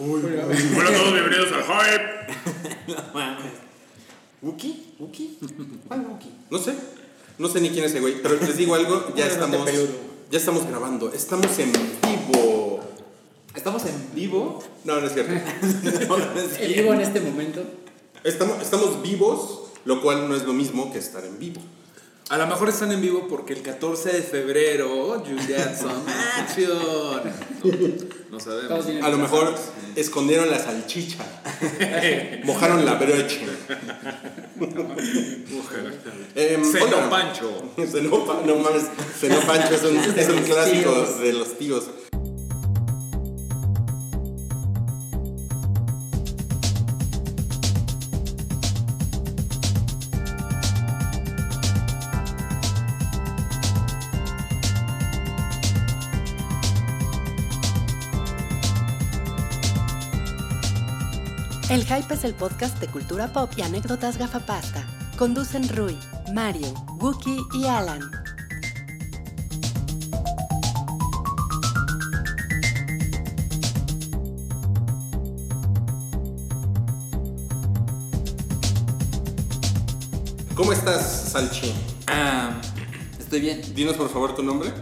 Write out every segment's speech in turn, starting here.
Hola a todos, bienvenidos al Hype. No mames. ¿Wookie? ¿Wookie? ¿Cuál Wookie? No sé, no sé ni quién es ese güey, pero les digo algo, ya Bueno, estamos, ya estamos grabando, estamos en vivo. ¿Estamos en vivo? No, no es cierto. En vivo en este momento. Estamos, estamos vivos, lo cual no es lo mismo que estar en vivo. A lo mejor están en vivo porque el 14 de febrero, Julianson Action. No sabemos. A lo mejor escondieron la salchicha, mojaron la broche. Hola. Pancho. No mames, Pancho es un, es un clásico de los tíos. Hype es el podcast de cultura pop y anécdotas gafapasta. Conducen Rui, Mario, Wookie y Alan. ¿Cómo estás, Salchi? Ah, estoy bien. Dinos por favor tu nombre.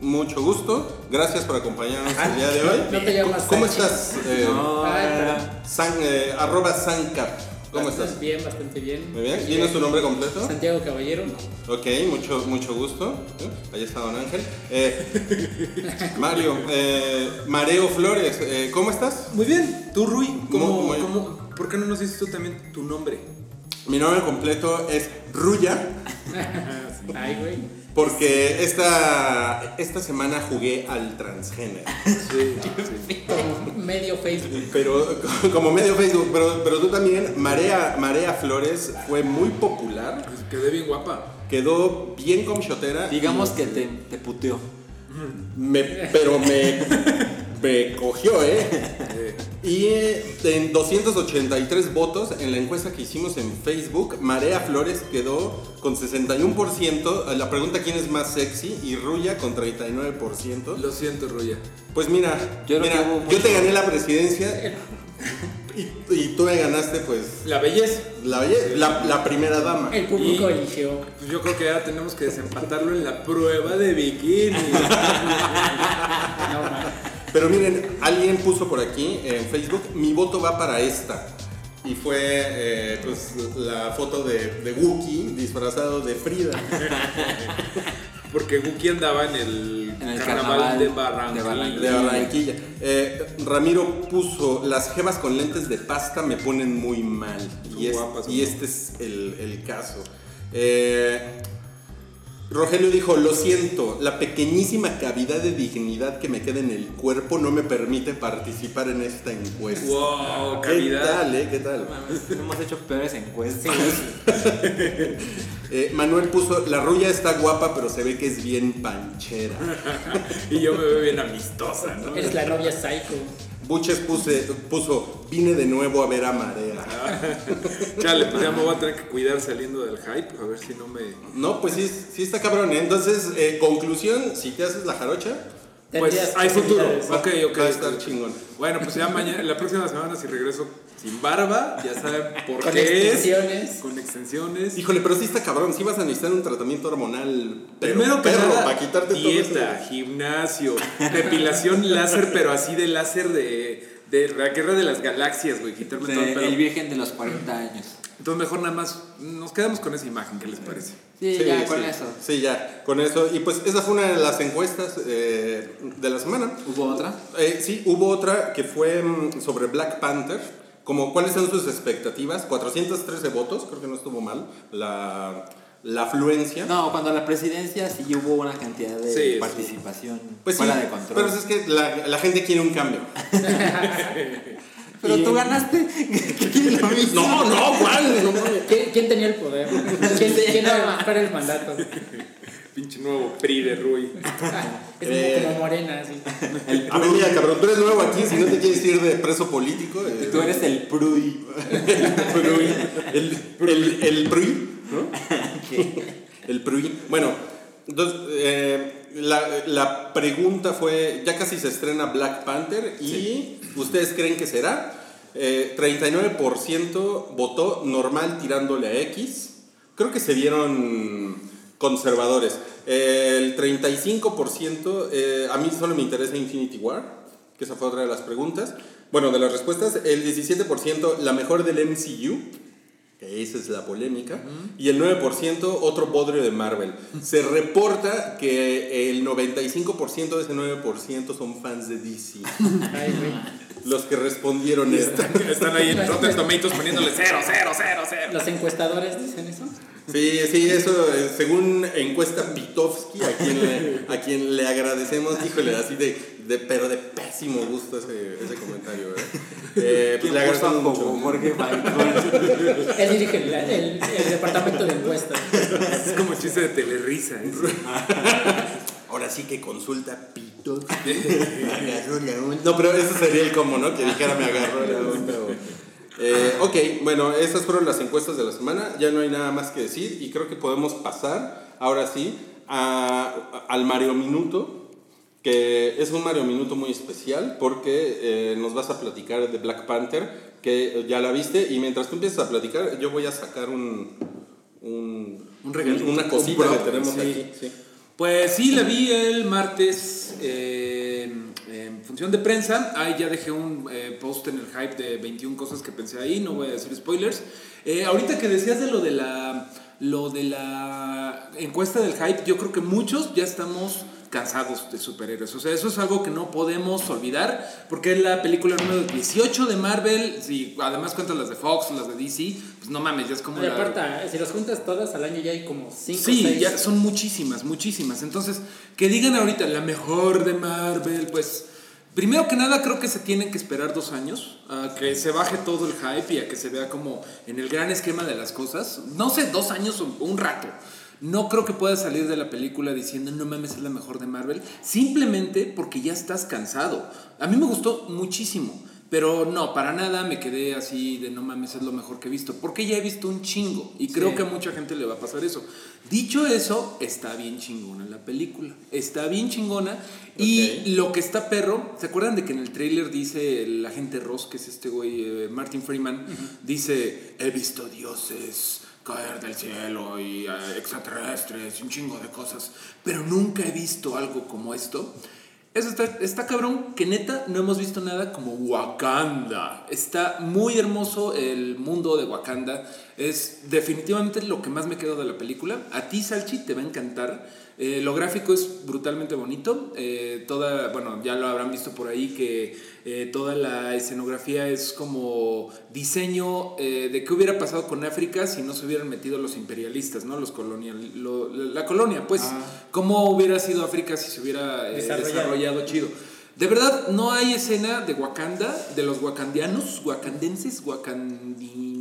Mucho gusto. Gracias por acompañarnos el día de hoy. No te llamas ¿Cómo estás? eh, No, Ay, San- eh, arroba Sancap. ¿Cómo Bastante estás? Bien, bastante bien. Muy bien. ¿Dinos tu nombre completo? Santiago Caballero. Ok, mucho, mucho gusto. ¿Eh? Ahí está Don Ángel. Eh, Mario, eh, Mareo Flores, eh, ¿cómo estás? Muy bien. ¿Tú, Rui? ¿Cómo, Muy- muy- cómo- ¿Por qué no nos dices tú también tu nombre? Mi nombre completo es Ruya, Ay, güey. Porque esta, esta semana jugué al transgénero. Como medio Facebook. Pero como medio Facebook, pero, pero tú también, Marea, Marea Flores fue muy popular, Pues quedé bien guapa. quedó bien comchotera. Digamos que te, te puteó. Me, pero me, me cogió, ¿eh? Y eh, en 283 votos en la encuesta que hicimos en Facebook, Marea Flores quedó con 61%. La pregunta quién es más sexy y Ruya con 39%. Lo siento, Ruya. Pues mira, Yo mira, te gané la presidencia y, y tú me ganaste pues La belleza. la, belle- la, la primera dama. El público eligió. Pues yo creo que ya tenemos que desempatarlo en la prueba de bikini. No, man. Pero miren, alguien puso por aquí en Facebook, mi voto va para esta. Y fue eh, pues, la foto de, de Wookiee disfrazado de Frida. Porque Guki andaba en el, En el carnaval, carnaval de de Barranquilla. Barranquilla. De Barranquilla. Eh, Ramiro puso, las jevas con lentes de pasta me ponen muy mal. Son Y, este es el, el caso. Eh, Rogelio dijo, lo siento, la pequeñísima cavidad de dignidad que me queda en el cuerpo no me permite participar en esta encuesta. Wow, ¿Qué tal, eh? ¿Qué tal? Mames, hemos hecho peores encuestas. Eh, Manuel puso, la rulla está guapa, pero se ve que es bien panchera. Y yo me veo bien amistosa, ¿no? Eres la novia psycho. Buches puse, puso, vine de nuevo a ver a Marea. Chale, pues ya me voy a tener que cuidar saliendo del hype, a ver si no me... No, pues sí, sí está cabrón, ¿eh? Entonces, eh, conclusión, si te haces la jarocha, Pues hay futuro. Ok, ok. va a estar chingón. Bueno, pues ya mañana, la próxima semana si regreso sin barba, ya saben por Con qué extensiones. es. Con extensiones. Híjole, pero sí está cabrón, sí vas a necesitar un tratamiento hormonal. Pero Primero que perro, nada, para quitarte dieta, todo gimnasio, depilación láser, pero así de láser de, de la guerra de las galaxias, güey, quitarme todo el pelo. el virgen de los 40 años. Entonces mejor nada más nos quedamos con esa imagen, ¿qué les parece? Sí, eso. ya con sí. eso. Sí, ya, con eso. Y pues esa fue una de las encuestas eh, de la semana. ¿Hubo otra? Eh, sí, hubo otra que fue mm, sobre Black Panther. Como cuáles son sus expectativas. 413 votos, creo que no estuvo mal. La, la afluencia. No, cuando la presidencia sí hubo una cantidad de Sí, sí. participación Pues sí, fuera de control. pero es que la, la gente quiere un cambio. Pero tú ganaste. No, no, ¿cuál? No mames. ¿Quién, quién tenía el poder? ¿Quién, quién era para el mandato? Pinche nuevo PRI de Rui. Es Eh. como morena, así. A ver, mira, cabrón, tú eres nuevo aquí, si no te quieres ir de preso político. eh, Tú eres el Prui. el PRUI. El, el, el PRUI, ¿no? El PRUI. Bueno, entonces, eh, la, la pregunta fue, ya casi se estrena Black Panther y ¿ustedes creen que será? Eh, 39% votó normal tirándole a X. Creo que se vieron conservadores. El 35%, eh, a mí solo me interesa Infinity War, que esa fue otra de las preguntas. Bueno, de las respuestas, el 17% la mejor del MCU, que esa es la polémica, y el 9% otro bodrio de Marvel. Se reporta que el 95% de ese 9% son fans de DC. Ay, güey. Los que respondieron esto. Están ahí en Rotten Tomatoes poniéndole cero, cero, cero, cero. Los encuestadores dicen eso. Sí, sí, eso, eh, según encuesta Pitovsky, a quien le, a quien le agradecemos, híjole, así de, de pero de pésimo gusto ese, ese comentario, ¿verdad? Eh, pues le agradecemos mucho. Jorge Falcón. Él dirige el, el- el departamento de encuestas. Es como chiste de telerisa. ¿eh? Ahora sí que consulta Pitovsky. No, pero eso sería el como, ¿no? Que dijera me agarró la onda, Eh, ok, bueno, esas fueron las encuestas de la semana. Ya no hay nada más que decir y creo que podemos pasar, ahora sí, a- a- al Mario Minuto, que es un Mario Minuto muy especial porque eh, nos vas a platicar de Black Panther, que ya la viste, y mientras tú empiezas a platicar, yo voy a sacar un, un, Un regalito, una cosita un que tenemos sí. aquí. Sí. Pues sí, la vi el martes eh, en función de prensa. Ahí ya dejé un eh, post en el hype de 21 cosas que pensé ahí, no voy a decir spoilers. Eh, ahorita que decías de lo de la lo de la encuesta del hype, yo creo que muchos ya estamos cansados de superhéroes. O sea, eso es algo que no podemos olvidar, porque es la película número 18 de Marvel, si además cuentas las de Fox, las de DC, pues no mames, ya es como Y la- aparte, si los juntas todas al año ya hay como 5 Sí, 6. ya son muchísimas, muchísimas. Entonces, que digan ahorita la mejor de Marvel, pues primero que nada creo que se tienen que esperar dos años a que se baje todo el hype y a que se vea como en el gran esquema de las cosas. No sé, dos años o un rato. No creo que puedas salir de la película diciendo no mames es la mejor de Marvel, simplemente porque ya estás cansado. A mí me gustó muchísimo. Pero no, para nada me quedé así de no mames, es lo mejor que he visto. Porque ya he visto un chingo. Y creo Sí. que a mucha gente le va a pasar eso. Dicho eso, está bien chingona la película. Está bien chingona. Y lo que está perro, ¿se acuerdan de que en el tráiler dice el agente Ross, que es este güey, eh, Martin Freeman, dice, he visto dioses caer del cielo y eh, extraterrestres y un chingo de cosas, pero nunca he visto algo como esto? Eso está, está cabrón, que neta no hemos visto nada como Wakanda. Está muy hermoso el mundo de Wakanda. Es definitivamente lo que más me quedó de la película. A ti, Salchi, te va a encantar. Eh, lo gráfico es brutalmente bonito. Eh, toda, bueno, ya lo habrán visto por ahí que eh, toda la escenografía es como diseño de qué hubiera pasado con África si no se hubieran metido los imperialistas, ¿no? Los colonial, lo- la colonia, pues, cómo hubiera sido África si se hubiera Desarrollado. desarrollado chido. De verdad, no hay escena de Wakanda, de los wakandianos, wakandenses, O,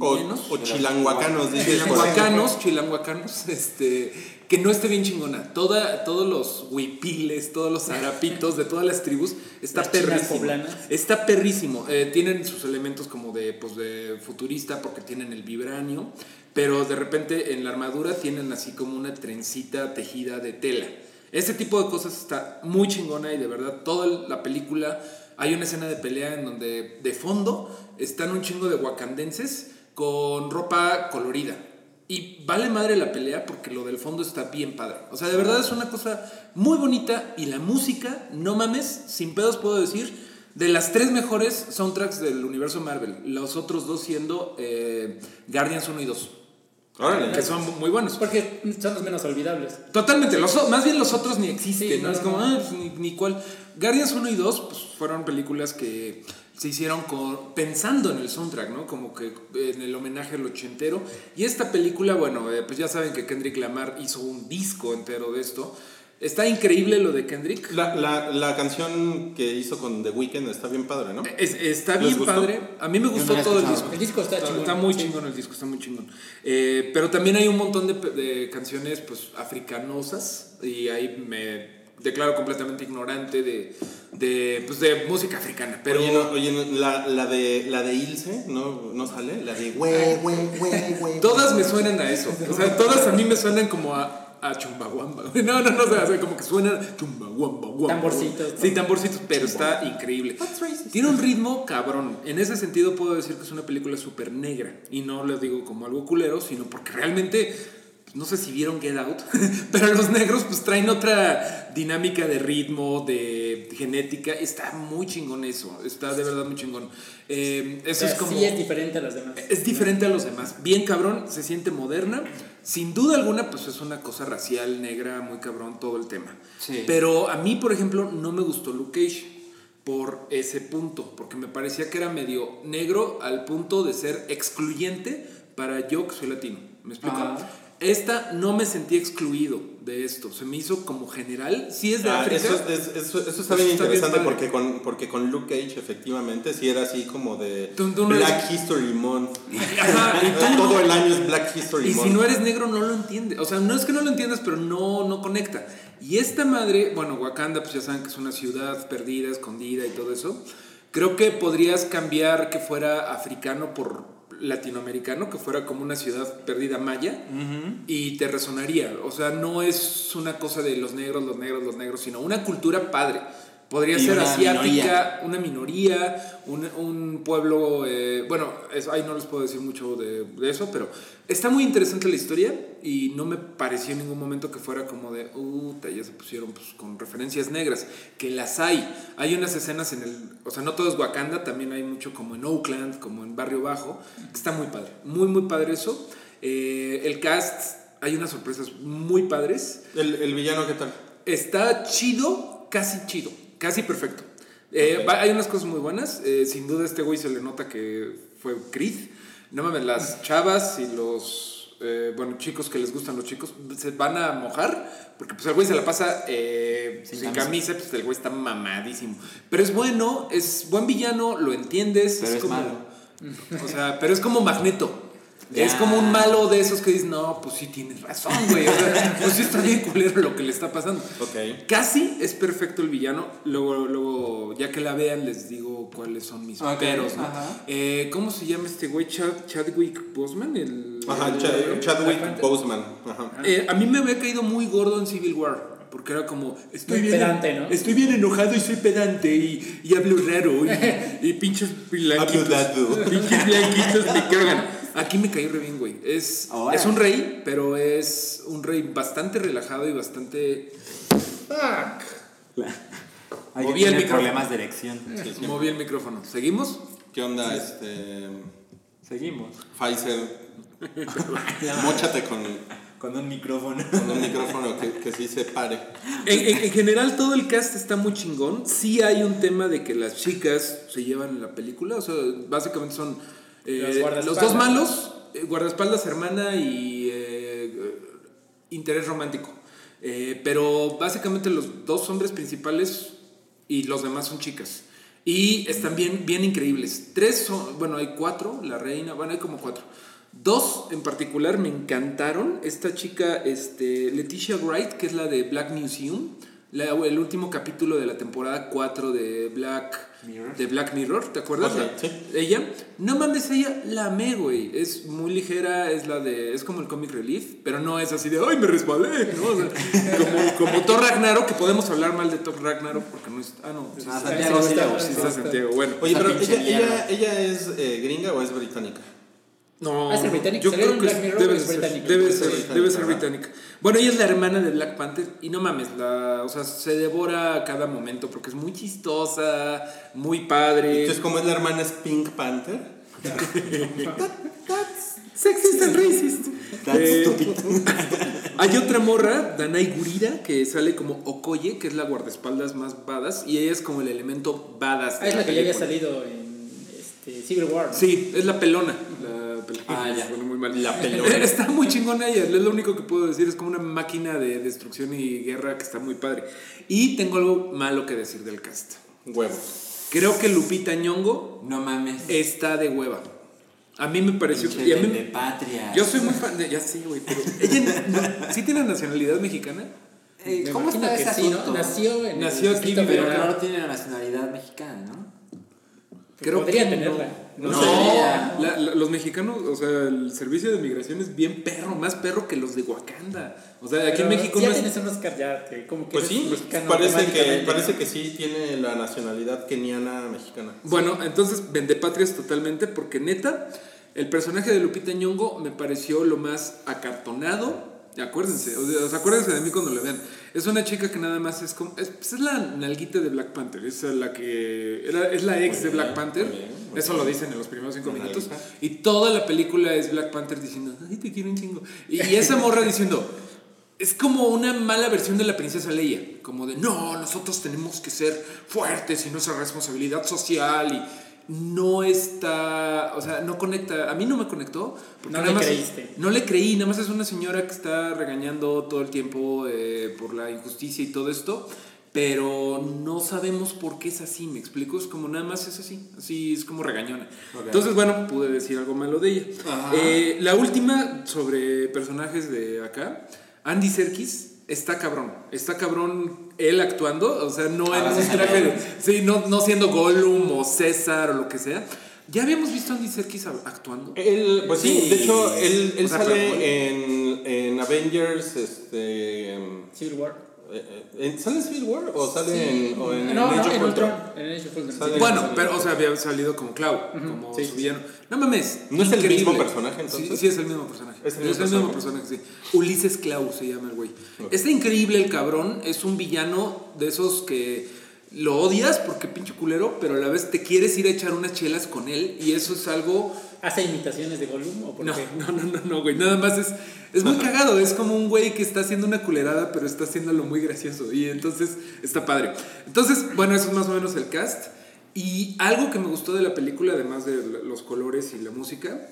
o chilanguacanos, dices. Chilanguacanos, chilanguacanos, este, que no esté bien chingona. Toda, todos los huipiles, todos los zarapitos de todas las tribus, está Las perrísimo. Está perrísimo. Eh, tienen sus elementos como de, pues, de futurista porque tienen el vibranio, pero de repente en la armadura tienen así como una trencita tejida de tela. Ese tipo de cosas está muy chingona y de verdad toda la película hay una escena de pelea en donde de fondo están un chingo de wakandenses con ropa colorida. Y vale madre la pelea porque lo del fondo está bien padre. O sea, de verdad es una cosa muy bonita y la música, no mames, sin pedos puedo decir, de las tres mejores soundtracks del universo Marvel. Los otros dos siendo eh, Guardians 1 y 2, Órale. que son muy buenos. Porque son los menos olvidables. Totalmente, los, más bien los otros ni existen, Sí, ¿no? no, es como, ah, pues, ni, ni cuál. Guardians 1 y 2 pues, fueron películas que se hicieron con- pensando en el soundtrack, ¿no? Como que en el homenaje al ochentero. Y esta película, bueno, eh, pues ya saben que Kendrick Lamar hizo un disco entero de esto. Está increíble lo de Kendrick. La, la, la canción que hizo con The Weeknd está bien padre, ¿no? Es- está ¿Les bien gustó? padre. A mí me gustó no todo el disco. El disco está chingón. Está muy Sí. chingón el disco, está muy chingón. Eh, pero también hay un montón de, de canciones pues africanosas y ahí me declaro completamente ignorante de, de, pues, de música africana. Pero Oye, no, oye, no, la, la de la de Ilse, ¿no, no sale? La de güey, güey, güey, güey. todas me suenan a eso. O sea, todas a mí me suenan como a a Chumbawamba. güey. No, no, no, o sea, como que suena Chumbawamba. guamba, Tamborcitos, Sí, tamborcitos, pero está increíble. Tiene un ritmo cabrón. En ese sentido puedo decir que es una película súper negra. Y no lo digo como algo culero, sino porque realmente, no sé si vieron Get Out, pero los negros pues traen otra dinámica de ritmo, de genética. Está muy chingón eso. Está de verdad muy chingón. Eh, eso O es como... Sí, es diferente a las demás. Es diferente a los demás. Bien cabrón, se siente moderna. Sin duda alguna, pues es una cosa racial, negra, muy cabrón, todo el tema. Sí. Pero a mí, por ejemplo, no me gustó Luke Cage por ese punto, porque me parecía que era medio negro al punto de ser excluyente para yo que soy latino. ¿Me explico? Ah. Esta no me sentí excluido de esto, se me hizo como general. Sí es de Ah, África. eso, es- eso- eso está Eso bien está bien interesante porque, con, porque con Luke Cage efectivamente sí era así como de Tú- tú no Black eres- History Month. Ajá, y Todo el año es Black History Y Month. si no eres negro no lo entiendes. O sea, no es que no lo entiendas, pero no, no conecta. Y esta madre, bueno, Wakanda, pues ya saben que es una ciudad perdida, escondida y todo eso. Creo que podrías cambiar que fuera africano por latinoamericano, que fuera como una ciudad perdida maya, y te resonaría. O sea, no es una cosa de los negros, los negros, los negros, sino una cultura padre. Podría Y ser una asiática, minoría. una minoría, un, un pueblo, eh, bueno, es- ahí no les puedo decir mucho de, de eso, pero está muy interesante la historia y no me pareció en ningún momento que fuera como de, puta, ya se pusieron pues, con referencias negras, que las hay. Hay unas escenas en el, o sea, no todo es Wakanda, también hay mucho como en Oakland, como en Barrio Bajo, que está muy padre, muy, muy padre eso. Eh, el cast, hay unas sorpresas muy padres. ¿El, el villano qué tal? Está chido, casi chido, casi perfecto. Eh, hay unas cosas muy buenas. eh, sin duda, a este güey se le nota que fue Creed. No mames, las chavas y los eh, bueno, chicos que les gustan los chicos se van a mojar porque pues el güey se la pasa eh, sin, Sin camisa, pues el güey está mamadísimo. Pero es bueno, es buen villano, lo entiendes. Pero es como, malo. O sea, pero es como Magneto. Ya. Es como un malo de esos que dices, no, pues sí tienes razón, güey. O sea, pues sí está bien culero lo que le está pasando. Ok. Casi es perfecto el villano. Luego, luego, ya que la vean, les digo cuáles son mis peros, ¿no? ajá. Eh, ¿Cómo se llama este güey? Chad- Chadwick Boseman. El, Ajá, el- Chad- Chadwick. Boseman. Ajá. Eh, a mí me había caído muy gordo en Civil War. Porque era como, estoy bien, pedante, ¿no? estoy bien enojado y soy pedante y, y hablo raro y, y pinches blanquitos. Hablo dado. pinches blanquitos me cagan. Aquí me caí re bien, güey. Es, Ahora. es un rey, pero es un rey bastante relajado y bastante... Fuck. Hay Moví que el micrófono. problemas de erección. Moví el micrófono. ¿Seguimos? ¿Qué onda, este. Seguimos. Pfizer? Móchate con, Con un micrófono. con un micrófono que, que sí se pare. En, en- en general todo el cast está muy chingón. Sí hay un tema de que las chicas se llevan en la película. O sea, básicamente son eh, Los dos malos, eh, guardaespaldas hermana y eh, eh, interés romántico. Eh, pero básicamente los dos hombres principales y los demás son chicas. Y están bien, bien increíbles. Tres son, bueno, hay cuatro, la reina, bueno, hay como cuatro. Dos en particular me encantaron. Esta chica, este, Leticia Wright, que es la de Black Museum, la- el último capítulo de la temporada 4 de Black Mirror. de Black Mirror, ¿te acuerdas? Ok, La- sí. Ella, no mames, ella la amé, güey. Es muy ligera, es la de. Es como el comic relief, pero no es así de ¡ay, me resbalé! ¿no? O sea, como, como Thor Ragnarok, que podemos hablar mal de Thor Ragnarok porque no es. Ah, no, sí, Ah, sí, Santiago sí, está- Santiago. Bueno, Oye, pero ella, ella es eh, gringa o es británica? No. Ah, es el británico. Yo creo que Black es- Mirror, debe, es ser, británico. debe, ser, británica, debe ser británica. Bueno, ella es la hermana de Black Panther y no mames, la, o sea, se devora a cada momento porque es muy chistosa, muy padre. Entonces, como es la hermana es Pink Panther. Sexist and racist. That's Eh, stupid. Hay otra morra, Danai Gurira, que sale como Okoye, que es la guardaespaldas más badass, y ella es como el elemento badass. Ah, es la que ya había salido en este, Civil War. ¿no? Sí, es la pelona. La pelona. Ah, ya. Suena muy mal. La pelona. Está muy chingona ella, es lo único que puedo decir. Es como una máquina de destrucción y guerra que está muy padre. Y tengo algo malo que decir del cast. Huevos. Creo que Lupita Nyong'o No mames. está de hueva. A mí me pareció... A mí- de patria. yo soy muy fan de... Ya sí, güey, pero... ¿Ella no- sí tiene nacionalidad mexicana? Eh, Me ¿Cómo imagino está que ese sí, ¿no? Nació en Nació aquí, Pero no tiene la nacionalidad mexicana, ¿no? Creo Podría que tenerla. No, No. La- la- los mexicanos, o sea, el servicio de migración es bien perro, más perro que los de Wakanda. O sea, aquí en México si no ya es- tienes un Oscar ya, te- como que Pues sí, mexicano parece que, parece que sí tiene la nacionalidad keniana mexicana. Bueno, entonces vendepatrias totalmente porque neta, el personaje de Lupita Nyong'o me pareció lo más acartonado. Acuérdense, o sea, acuérdense de mí cuando lo vean. Es una chica que nada más es como. Es, pues es la nalguita de Black Panther. Es la que. era- es la ex de Black Panther. muy bien, muy Eso lo dicen en los primeros cinco La minutos. Y toda la película es Black Panther diciendo, ay, te quiero un chingo. Y, y esa morra diciendo. Es como una mala versión de la princesa Leia, como de no, nosotros tenemos que ser fuertes y nuestra responsabilidad social y no está, o sea, no conecta, a mí no me conectó. porque No nada le más- creíste. No le creí, nada más es una señora que está regañando todo el tiempo eh, por la injusticia y todo esto, pero no sabemos por qué es así, me explico, es como nada más es así, así es como regañona. Entonces, bueno, pude decir algo malo de ella. Eh, la última sobre personajes de acá, Andy Serkis. Está cabrón, está cabrón él actuando, o sea, no en Ah, un sí, traje de, sí, no, no siendo Gollum o César o lo que sea. Ya habíamos visto a Andy Serkis actuando. Él, pues sí, Sí. de hecho, él, él O sea, pero- sale en, en Avengers, este... em, Civil War. Eh, eh, ¿Sale en Civil War o sale en, o en no, en Ultron? Ultron. En Age of Ultron. Sale- sí. Bueno, pero, o sea, había salido como Clau, como sí, su sí. villano. No mames. ¿No es el mismo personaje, entonces? Sí, sí, es el mismo personaje. Es Es el el, mismo personaje, sí. Ulises Clau se llama el güey. Está increíble el cabrón. Es un villano de esos que lo odias porque pinche culero, pero a la vez te quieres ir a echar unas chelas con él. Y eso es algo. ¿Hace imitaciones de Gollum o por No, qué? no, no, no, no, güey. Nada más es, es muy cagado. Es como un güey que está haciendo una culerada, pero está haciéndolo muy gracioso. Y entonces está padre. Entonces, bueno, eso es más o menos el cast. Y algo que me gustó de la película, además de los colores y la música,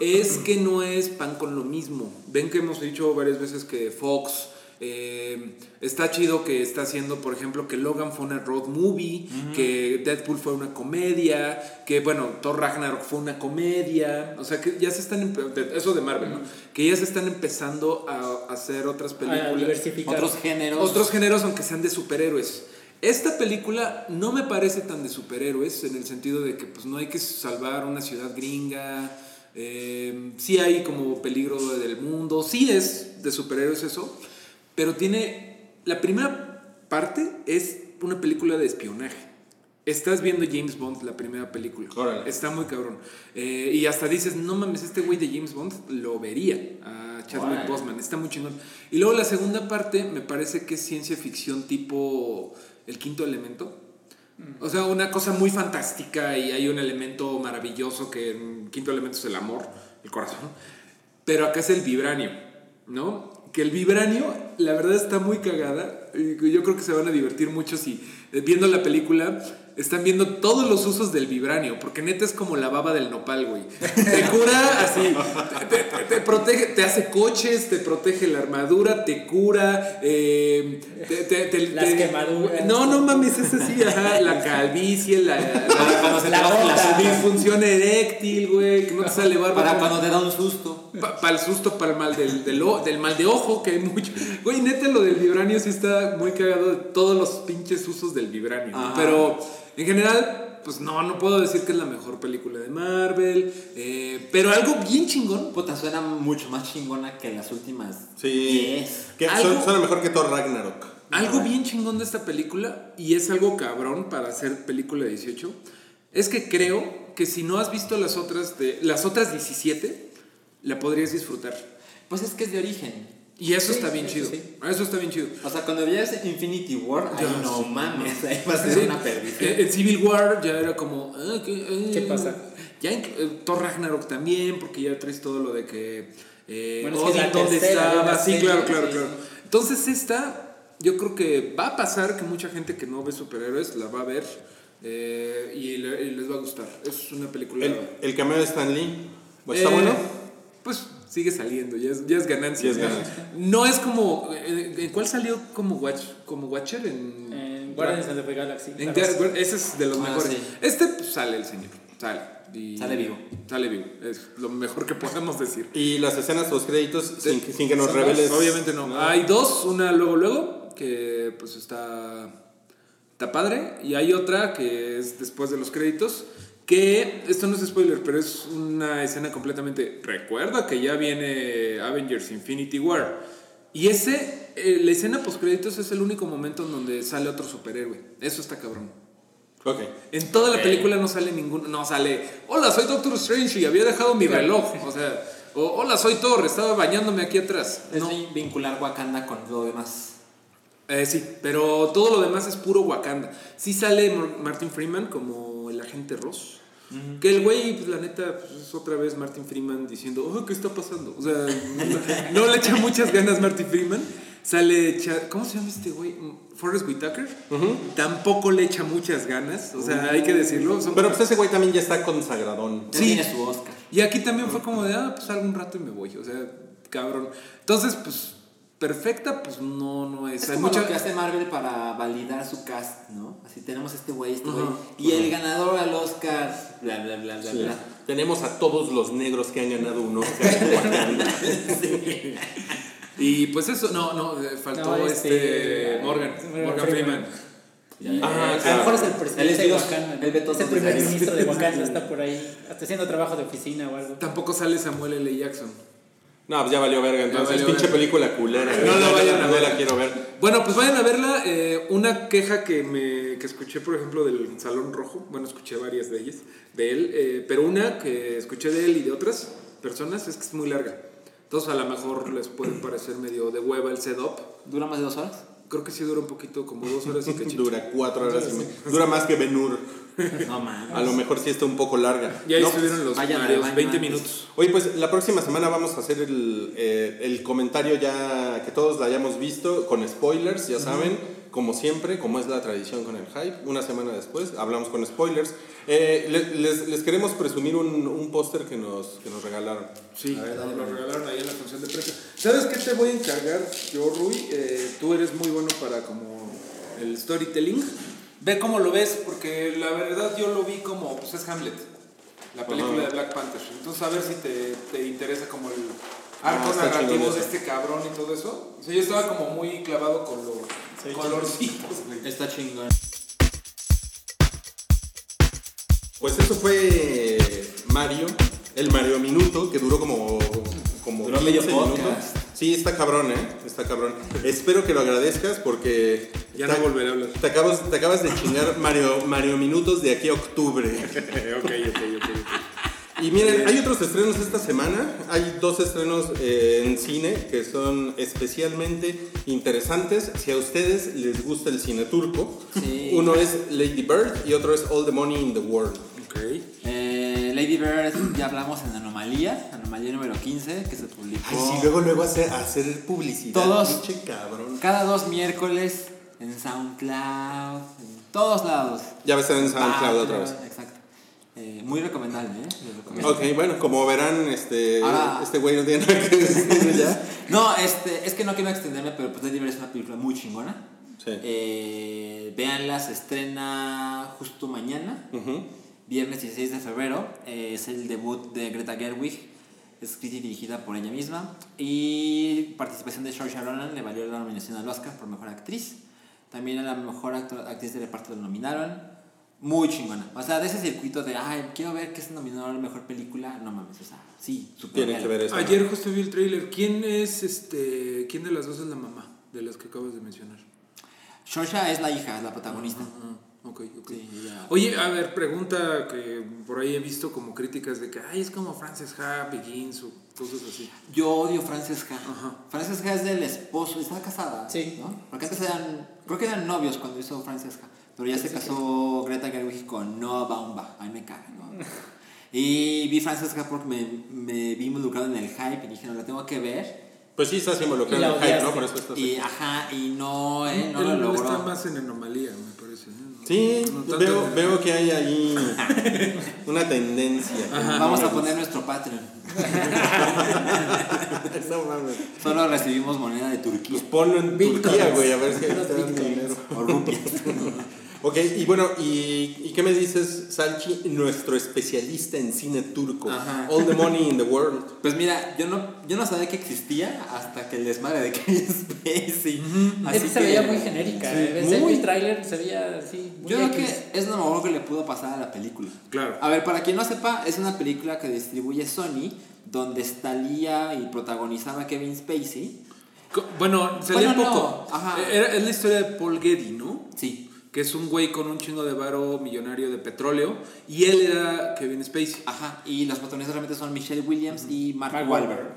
es que no es pan con lo mismo. Ven que hemos dicho varias veces que Fox. Eh, está chido que está haciendo, por ejemplo, que Logan fue una road movie, que Deadpool fue una comedia, que bueno, Thor Ragnarok fue una comedia, o sea que ya se están, eso de Marvel, ¿no? Que ya se están empezando a hacer otras A películas. diversificar. Otros géneros. Otros géneros, aunque sean de superhéroes. Esta película no me parece tan de superhéroes, en el sentido de que pues, no hay que salvar una ciudad gringa. eh, sí hay como peligro del mundo. Sí es de superhéroes eso. Pero tiene. La primera parte es una película de espionaje. Estás viendo James Bond, la primera película. Órale. Está muy cabrón. Eh, y hasta dices, no mames, este güey de James Bond lo vería a Chadwick. Boseman. Está muy chingón. Y luego la segunda parte me parece que es ciencia ficción tipo El Quinto Elemento. O sea, una cosa muy fantástica y hay un elemento maravilloso que en Quinto Elemento es el amor, el corazón. Pero acá es el vibranio, ¿no? Que el vibranio, la verdad, está muy cagada. Yo creo que se van a divertir mucho si eh, viendo la película están viendo todos los usos del vibranio, porque neta es como la baba del nopal, güey. Te cura así, te, te- te protege, te hace coches, te protege la armadura, te cura, eh, te- te- te- Las te- quemaduras. No, no mames, es así, ajá, la calvicie, la, Para cuando se te La la disfunción eréctil, güey, que no te sale barba. Para cuando te da un susto. para el susto, para el mal del, del, o- del mal de ojo, que hay mucho. Güey, neta, lo del vibranio sí está muy cagado de todos los pinches usos del vibranio. Ajá. Pero en general, pues no, no puedo decir que es la mejor película de Marvel. eh, pero algo bien chingón. Puta, suena mucho más chingona que las últimas Sí. 10. Que Algo- suena, suena mejor que Thor Ragnarok. Algo bien chingón de esta película, y es algo cabrón para hacer película de 18, es que creo que si no has visto las otras, de, las otras 17, la podrías disfrutar. Pues es que es de origen. Y eso Sí, está bien eso chido. sí. Eso está bien chido. O sea, cuando veías Infinity War, ahí Ya, no sí. mames, ahí va a ser Sí. una perdición. Eh, En Civil War ya era como. ah, ¿qué, eh, ¿Qué pasa? Ya en eh, Thor Ragnarok también, porque ya traes todo lo de que. Eh, Bueno, es que Odin, ¿dónde estaba? Sí, serie, claro, claro, sí, claro. sí. Entonces, esta, yo creo que va a pasar que mucha gente que no ve superhéroes la va a ver eh, y, le- y les va a gustar. Es una película. El, el cameo de Stan Lee. ¿Está Eh, bueno? Pues sigue saliendo, ya es, ya es ganancia. Ya es ganancia. No es como. eh, ¿En cuál salió como, watch, como Watcher? En, En Guardians of the Galaxy. En claro. Gar- Gar- ese es de los Ah, mejores. sí. Este pues, sale el señor. Sale. Y- Sale vivo. Sale vivo. Es lo mejor que podemos decir. Y las escenas post créditos sin, que- sin que nos reveles. dos, Obviamente no. Hay dos, una luego luego, que pues está, está padre. Y hay otra que es después de los créditos, Que, esto no es spoiler, pero es una escena completamente... Recuerda que ya viene Avengers Infinity War. Y ese, eh, la escena post créditos es el único momento en donde sale otro superhéroe. Eso está cabrón. Ok. En toda la película no sale ninguno, no sale, hola, soy Doctor Strange y había dejado mi reloj. O sea, o, hola, soy Thor, estaba bañándome aquí atrás. Es No. vin- vincular Wakanda con lo demás. Eh, sí, pero todo lo demás es puro Wakanda. Sí sale Mar- Martin Freeman como el agente Ross. Que el güey, pues la neta, pues, es otra vez Martin Freeman diciendo, oh, ¿qué está pasando? O sea, no, no le echa muchas ganas Martin Freeman. Sale, ¿cómo se llama este güey? Forrest Whitaker. Tampoco le echa muchas ganas. O sea, hay que decirlo. son- Pero pues ese güey también ya está consagradón. Sí. tiene su Oscar. Y aquí también fue como de, ah, pues salgo un rato y me voy. O sea, cabrón. Entonces, pues, perfecta, pues no, no es. Es Hay como mucha- lo que hace Marvel para validar su cast, ¿no? Así tenemos este güey, este güey. Y el ganador al Oscar, bla, bla, bla, bla, Sí. bla. Tenemos a todos los negros que han ganado un Oscar Wakanda. Y pues eso, no, no, eh, faltó No, este, este, Morgan, Morgan Freeman. Freeman. Ah, a lo mejor es el presidente es de Wakanda. todo Es el primer ministro de Wakanda, está por ahí, hasta haciendo trabajo de oficina o algo. Tampoco sale Samuel L. Jackson. No, pues ya valió verga. Entonces, valió pinche verga. película culera. No güey. la vayan a No ver. la quiero ver. Bueno, pues vayan a verla. eh, una queja que me que escuché, por ejemplo, del Salón Rojo. Bueno, escuché varias de ellas, de él. eh, pero una que escuché de él y de otras personas es que es muy larga. Entonces, a lo mejor les puede parecer medio de hueva el setup. ¿Dura más de dos horas? Creo que sí dura un poquito, como dos horas y cachito. Dura cuatro horas y media. Dura más que Benur. No mames. A lo mejor sí está un poco larga. Ya ahí No, estuvieron los vayan varios, baño 20 antes. minutos. Oye, pues la próxima semana vamos a hacer el, eh, el comentario ya que todos la hayamos visto, con spoilers, ya saben, como siempre, como es la tradición con el hype. Una semana después hablamos con spoilers. Eh, le- les, les queremos presumir un, un póster que nos, que nos regalaron. Sí, nos lo regalaron ahí en la función de prensa. ¿Sabes qué te voy a encargar yo, Rui? Eh, tú eres muy bueno para como el storytelling. Ve cómo lo ves, porque la verdad yo lo vi como, pues es Hamlet, la película Ajá. de Black Panther. Entonces a ver si te, te interesa como el arco Ah, está narrativo chingón de este cabrón y todo eso. O sea, yo estaba como muy clavado con los colorcitos, güey. Está chingón. Pues eso fue Mario, el Mario Minuto, que duró como, como Duró medio 15 podcast. minutos. Sí, está cabrón, ¿eh? Está cabrón. Espero que lo agradezcas porque... Ya te- no volveré a hablar. Te acabas, te acabas de chingar Mario, Mario Minutos de aquí a octubre. ok, ok, ok. Y miren, hay otros estrenos esta semana. Hay dos estrenos eh, en cine que son especialmente interesantes. Si a ustedes les gusta el cine turco, Sí. uno es Lady Bird y otro es All the Money in the World. Ok. Eh, Lady Bird, ya hablamos en Anomalía, Anomalía número 15, que se publicó Ay, sí, luego, luego hacer, hacer publicidad. Todos. Pinche cabrón. cada dos miércoles en SoundCloud, en todos lados. Ya estar en SoundCloud otra vez. Exacto. Eh, muy recomendable, ¿eh? Recomiendo. Ok, bueno, como verán, este, Ahora- este güey no tiene nada que decir ya. No, este, es que no quiero extenderme, pero pues Bird es una película muy chingona. Sí. Eh, véanla, se estrena justo mañana, viernes 16 de febrero. Eh, es el debut de Greta Gerwig, escrita y dirigida por ella misma. Y participación de Saoirse Ronan le valió la nominación al Oscar por Mejor Actriz. También a la Mejor actor- Actriz de Reparto lo nominaron. Muy chingona. O sea, de ese circuito de, ay, quiero ver qué se nominó a la Mejor Película. No mames, o sea, sí, súper Tienen que ver eso. Ayer justo vi el tráiler. ¿Quién es este, quién de las dos es la mamá de las que acabas de mencionar? Saoirse es la hija, es la protagonista. Ah, ok, ok. Sí, ella- Oye, a ver, pregunta que por ahí he visto como críticas de que, ay, es como Frances Ha, Begins o cosas así. Yo odio Frances Ha. Ajá. Frances Ha es del esposo, está casada. Sí. ¿no? Porque antes eran, creo que eran novios cuando hizo Frances Ha. Pero ya se casó Greta Gerwig con Noah Baumbach. A mí me caga, ¿no? y vi Frances Ha porque me, me vi involucrado en el hype y dije, no, la tengo que ver. Pues sí, estás involucrado en el hype. ¿no? Por eso estás Y ajá, y no, eh, no Él lo logró. está más en anomalía, me parece. No- Sí, no veo, veo que hay ahí una tendencia. Vamos a poner nuestro Patreon. No mames. Solo recibimos moneda de Turquía. Pues ponlo en. Turquía, güey, a ver si dinero. O rupias. Ok, y bueno, ¿y, y qué me dices, Salchi, nuestro especialista en cine turco? Ajá. All the money in the world. Pues mira, yo no, yo no sabía que existía hasta que el desmadre de Kevin Spacey. Es que se veía muy genérica. Sí, eh. Muy. el tráiler se veía así. muy Yo creo que es lo mejor que le pudo pasar a la película. Claro. A ver, para quien no sepa, es una película que distribuye Sony, donde Stalía y protagonizaba Kevin Spacey. Co- Bueno, salía Bueno, no, poco. ajá. Era- es la historia de Paul Getty, ¿no? Sí. Que es un güey con un chingo de varo millonario de petróleo. Y él era Kevin Spacey. Ajá, y los protagonistas realmente son Michelle Williams y Mark, Mark Wahlberg. Wahlberg.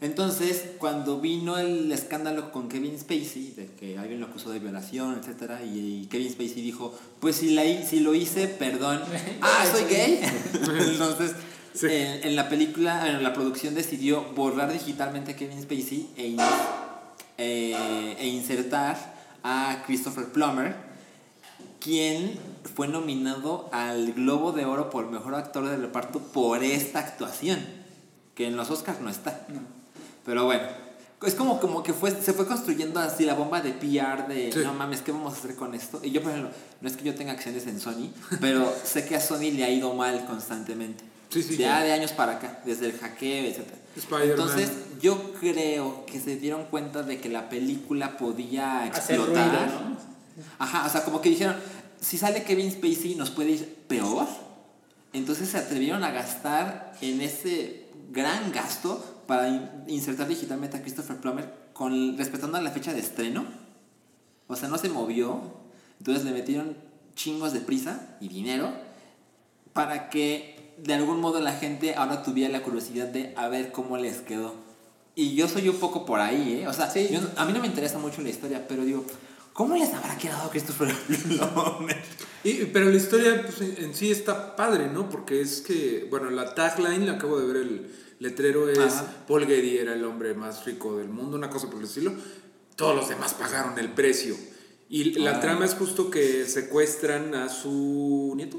Entonces, cuando vino el escándalo con Kevin Spacey, de que alguien lo acusó de violación, etcétera, y, Kevin Spacey dijo, pues si, la, si lo hice, perdón. ah, soy gay. Entonces, Sí. en, en la película, en la producción decidió borrar digitalmente a Kevin Spacey e, in- eh, e insertar a Christopher Plummer, quien fue nominado al Globo de Oro por Mejor Actor de Reparto por esta actuación, que en los Oscars no está. Pero bueno, es como, como que fue, se fue construyendo así la bomba de PR de, Sí. no mames, ¿qué vamos a hacer con esto? Y yo, por ejemplo, no es que yo tenga acciones en Sony, pero sé que a Sony le ha ido mal constantemente. Sí, sí, ya de años para acá, desde el hackeo, etc. Entonces, yo creo que se dieron cuenta de que la película podía Hacer explotar. ruido, ¿no? Ajá, o sea, como que dijeron, si sale Kevin Spacey nos puede ir peor. Entonces se atrevieron a gastar en ese gran gasto para in- insertar digitalmente a Christopher Plummer con, respetando la fecha de estreno. O sea, no se movió. Entonces le metieron chingos de prisa y dinero para que de algún modo la gente ahora tuviera la curiosidad de a ver cómo les quedó. Y yo soy un poco por ahí, ¿eh? O sea, Sí. yo a mí no me interesa mucho la historia, pero digo, ¿cómo les habrá quedado Christopher Plummer? Y- pero la historia pues, en, en sí está padre, ¿no? Porque es que, bueno, la tagline, la acabo de ver el letrero, es Ajá. Paul Getty era el hombre más rico del mundo, una cosa por el estilo. Todos los demás pagaron el precio. Y la Ah. trama es justo que secuestran a su nieto.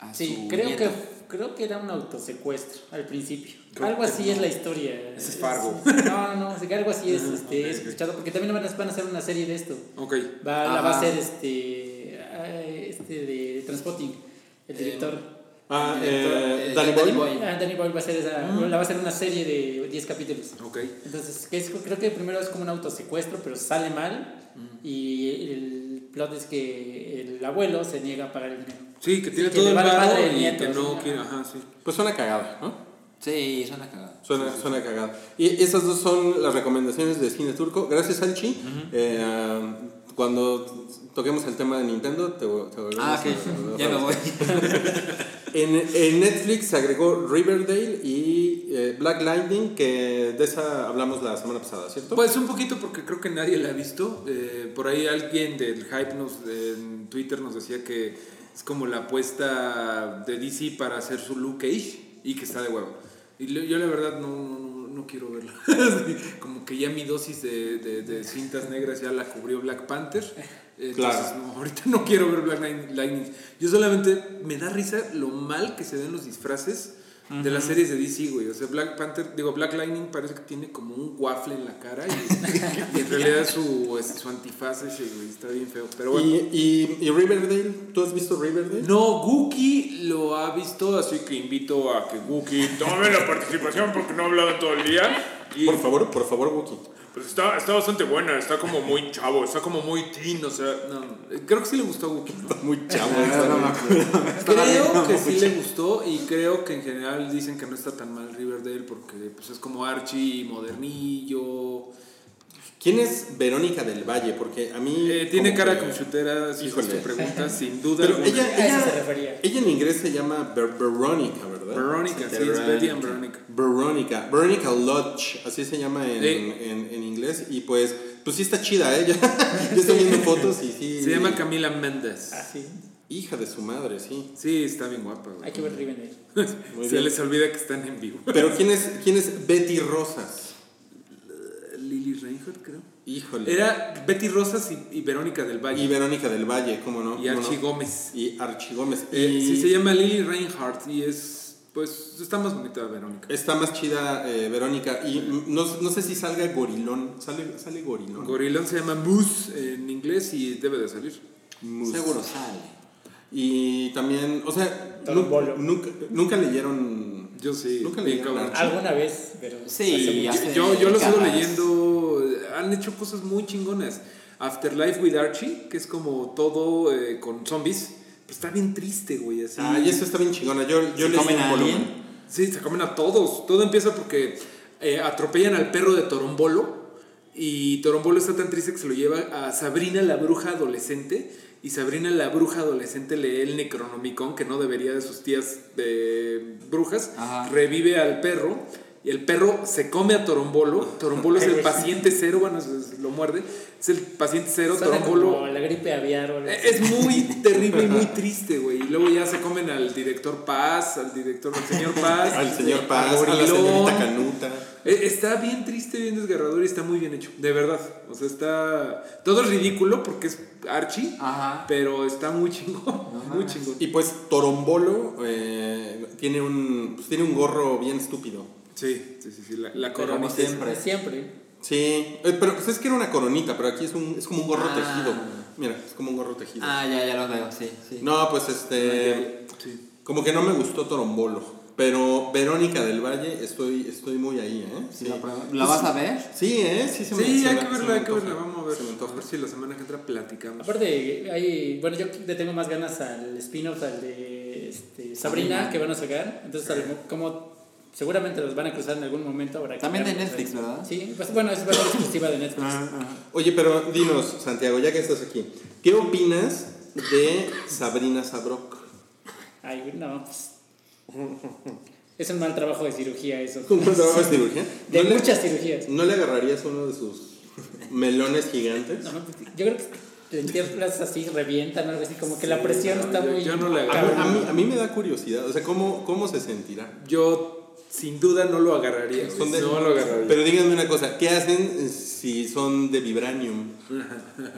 A Sí, su creo nieto. que, creo que era un autosecuestro al principio. Creo algo así no. es la historia. Ese es Fargo. No, no, sí que algo así es este, he escuchado, porque también van a, van a hacer una serie de esto. Ok. Va, la va a hacer este, ah, este de Transpotting, el director. Ah, El director, eh, eh, Danny Danny Boyle. Boyle. Ah, Danny Boyle va a hacer esa, Mm. la va a hacer una serie de 10 capítulos. Ok. Entonces, que es- creo que primero es como un autosecuestro, pero sale mal. Mm. Y el plot es que el abuelo se niega a pagar el dinero. Sí, que tiene que todo el vale varo el y nieto, que no sí, quiere, ajá. sí. Pues suena cagada, ¿no? Sí, suena cagado. Suena, suena cagada. Y esas dos son las recomendaciones de cine turco. Gracias, Alchi. Eh, ah, cuando toquemos el tema de Nintendo, te, te volvemos Ah, a- ok, ya me voy. En, en Netflix se agregó Riverdale y eh, Black Lightning, que de esa hablamos la semana pasada, ¿cierto? Pues un poquito porque creo que nadie la ha visto. Eh, por ahí alguien del hype nos, en Twitter nos decía que es como la apuesta de DC para hacer su Luke Cage y que está de huevo. Y yo la verdad no, no, no- quiero verla. Como que ya mi dosis de, de- de cintas negras ya la cubrió Black Panther. Entonces, Claro. no, ahorita no quiero ver Black Lightning- Lightning. Yo solamente me da risa lo mal que se ven los disfraces de las series de DC, güey. O sea, Black Panther, digo, Black Lightning parece que tiene como un waffle en la cara y, y en realidad su, es- su antifaz ese, güey, está bien feo. Pero bueno. y, y, y Riverdale, ¿tú has visto Riverdale? No, Guki lo ha visto, así que invito a que Guki tome la participación porque no ha hablado todo el día. Y Por favor, por favor, Wookie. Pues está, está bastante buena, está como muy chavo, está como muy teen, o sea, no, creo que sí le gustó a. ¿no? Muy chavo. Ah, no Creo que sí le gustó y creo que en general dicen que no está tan mal Riverdale porque pues es como Archie modernillo. ¿Quién es Verónica del Valle? Porque a mí... Eh, tiene cara que- con chutera, si Híjole. es tu pregunta, sin duda. Pero alguna. ella, A eso ella, se refería. ella en inglés se llama Ver- Verónica, ¿verdad? Verónica, sí, es Betty and Verónica. Verónica, Verónica Lodge, así se llama en, Sí. en, en inglés. Y pues, pues sí está chida ella. Yo estoy viendo fotos y sí. Se llama Camila Méndez. Ah, sí. Hija de su madre, sí. Sí, está bien guapa. güey. Hay que ver Rivendell. Se bien. les olvida que están en vivo. Pero ¿quién es, quién es Betty Rosas? Híjole. Era Betty Rosas y, y Verónica del Valle. Y Verónica del Valle, ¿cómo no? Y ¿Cómo Archie no? Gómez. Y Archie Gómez. Eh, sí, se llama Lily Reinhardt y es. Pues está más bonita Verónica. Está más chida eh, Verónica. Y no, no sé si salga Gorilón. ¿Sale, sale Gorilón? Gorilón se llama Moose en inglés y debe de salir. Mus. Seguro sale. Y también, o sea, nunca, nunca leyeron. Yo sí, Nunca bien leyeron cabrón. Archie. Alguna vez, pero. Sí, hace Yo, yo lo sigo leyendo. Han hecho cosas muy chingonas. Afterlife with Archie, que es como todo eh, con zombies. Pero está bien triste, güey. Así. Ah, y eso está bien chingona. Yo, yo ¿Se leí comen un a volumen. Sí, se comen a todos. Todo empieza porque eh, atropellan al perro de Torombolo. Y Torombolo está tan triste que se lo lleva a Sabrina la bruja adolescente. Y Sabrina la bruja adolescente lee el Necronomicon, que no debería de sus tías de brujas. Ajá. Revive al perro. Y el perro se come a Torombolo. Torombolo es el paciente cero. Bueno, lo muerde. Es el paciente cero. Suena Torombolo. como la gripe aviar o así. Es muy terrible y muy triste, güey. Y luego ya se comen al director Paz, al director, al señor Paz. Al señor a Paz, a la Gorilón. señorita Canuta. Eh, Está bien triste, bien desgarrador y está muy bien hecho, de verdad. O sea, está. Todo es ridículo porque es Archie, Ajá. pero está muy chingón. muy chingón. Y pues Torombolo eh, tiene, un, pues, tiene un gorro bien estúpido. Sí, sí, sí, sí. La, la corona siempre. Siempre. Sí, eh, pero pues es que era una coronita, pero aquí es, un, es como un gorro Ah. tejido. Mira, es como un gorro tejido. Ah, ya, ya lo veo, sí, sí. No, pues este. Sí. Como que no me gustó Torombolo. Pero Verónica del Valle, estoy, estoy muy ahí, ¿eh? Sí, la, prueba. ¿La vas a ver? Sí, ¿eh? Sí, se me Sí, se hay me- que verla, hay que verla. Vamos a ver. Se me A antoja. ver si la semana que entra platicamos. Aparte, hay, bueno, yo le tengo más ganas al spin-off, al de este, Sabrina, Sabrina. que van a sacar. Entonces, a mo- como seguramente los van a cruzar en algún momento. Habrá que También de Netflix. ¿verdad? Sí, pues bueno, es ser exclusiva de Netflix. Oye, pero dinos, Santiago, ya que estás aquí, ¿qué opinas de Sabrina Sabrok? Ay, no. Es un mal trabajo de cirugía eso. ¿Cómo trabajas cirugía? De ¿No le- muchas cirugías. ¿No le agarrarías uno de sus melones gigantes? No, pues, yo creo que te entierras así, revientan, algo así, como que la presión está yo- muy. yo no le A a mí- a mí me da curiosidad, o sea, ¿cómo, cómo se sentirá? Yo sin duda no lo agarraría. Son de- no lo agarraría. Pero díganme una cosa, ¿qué hacen si son de vibranium?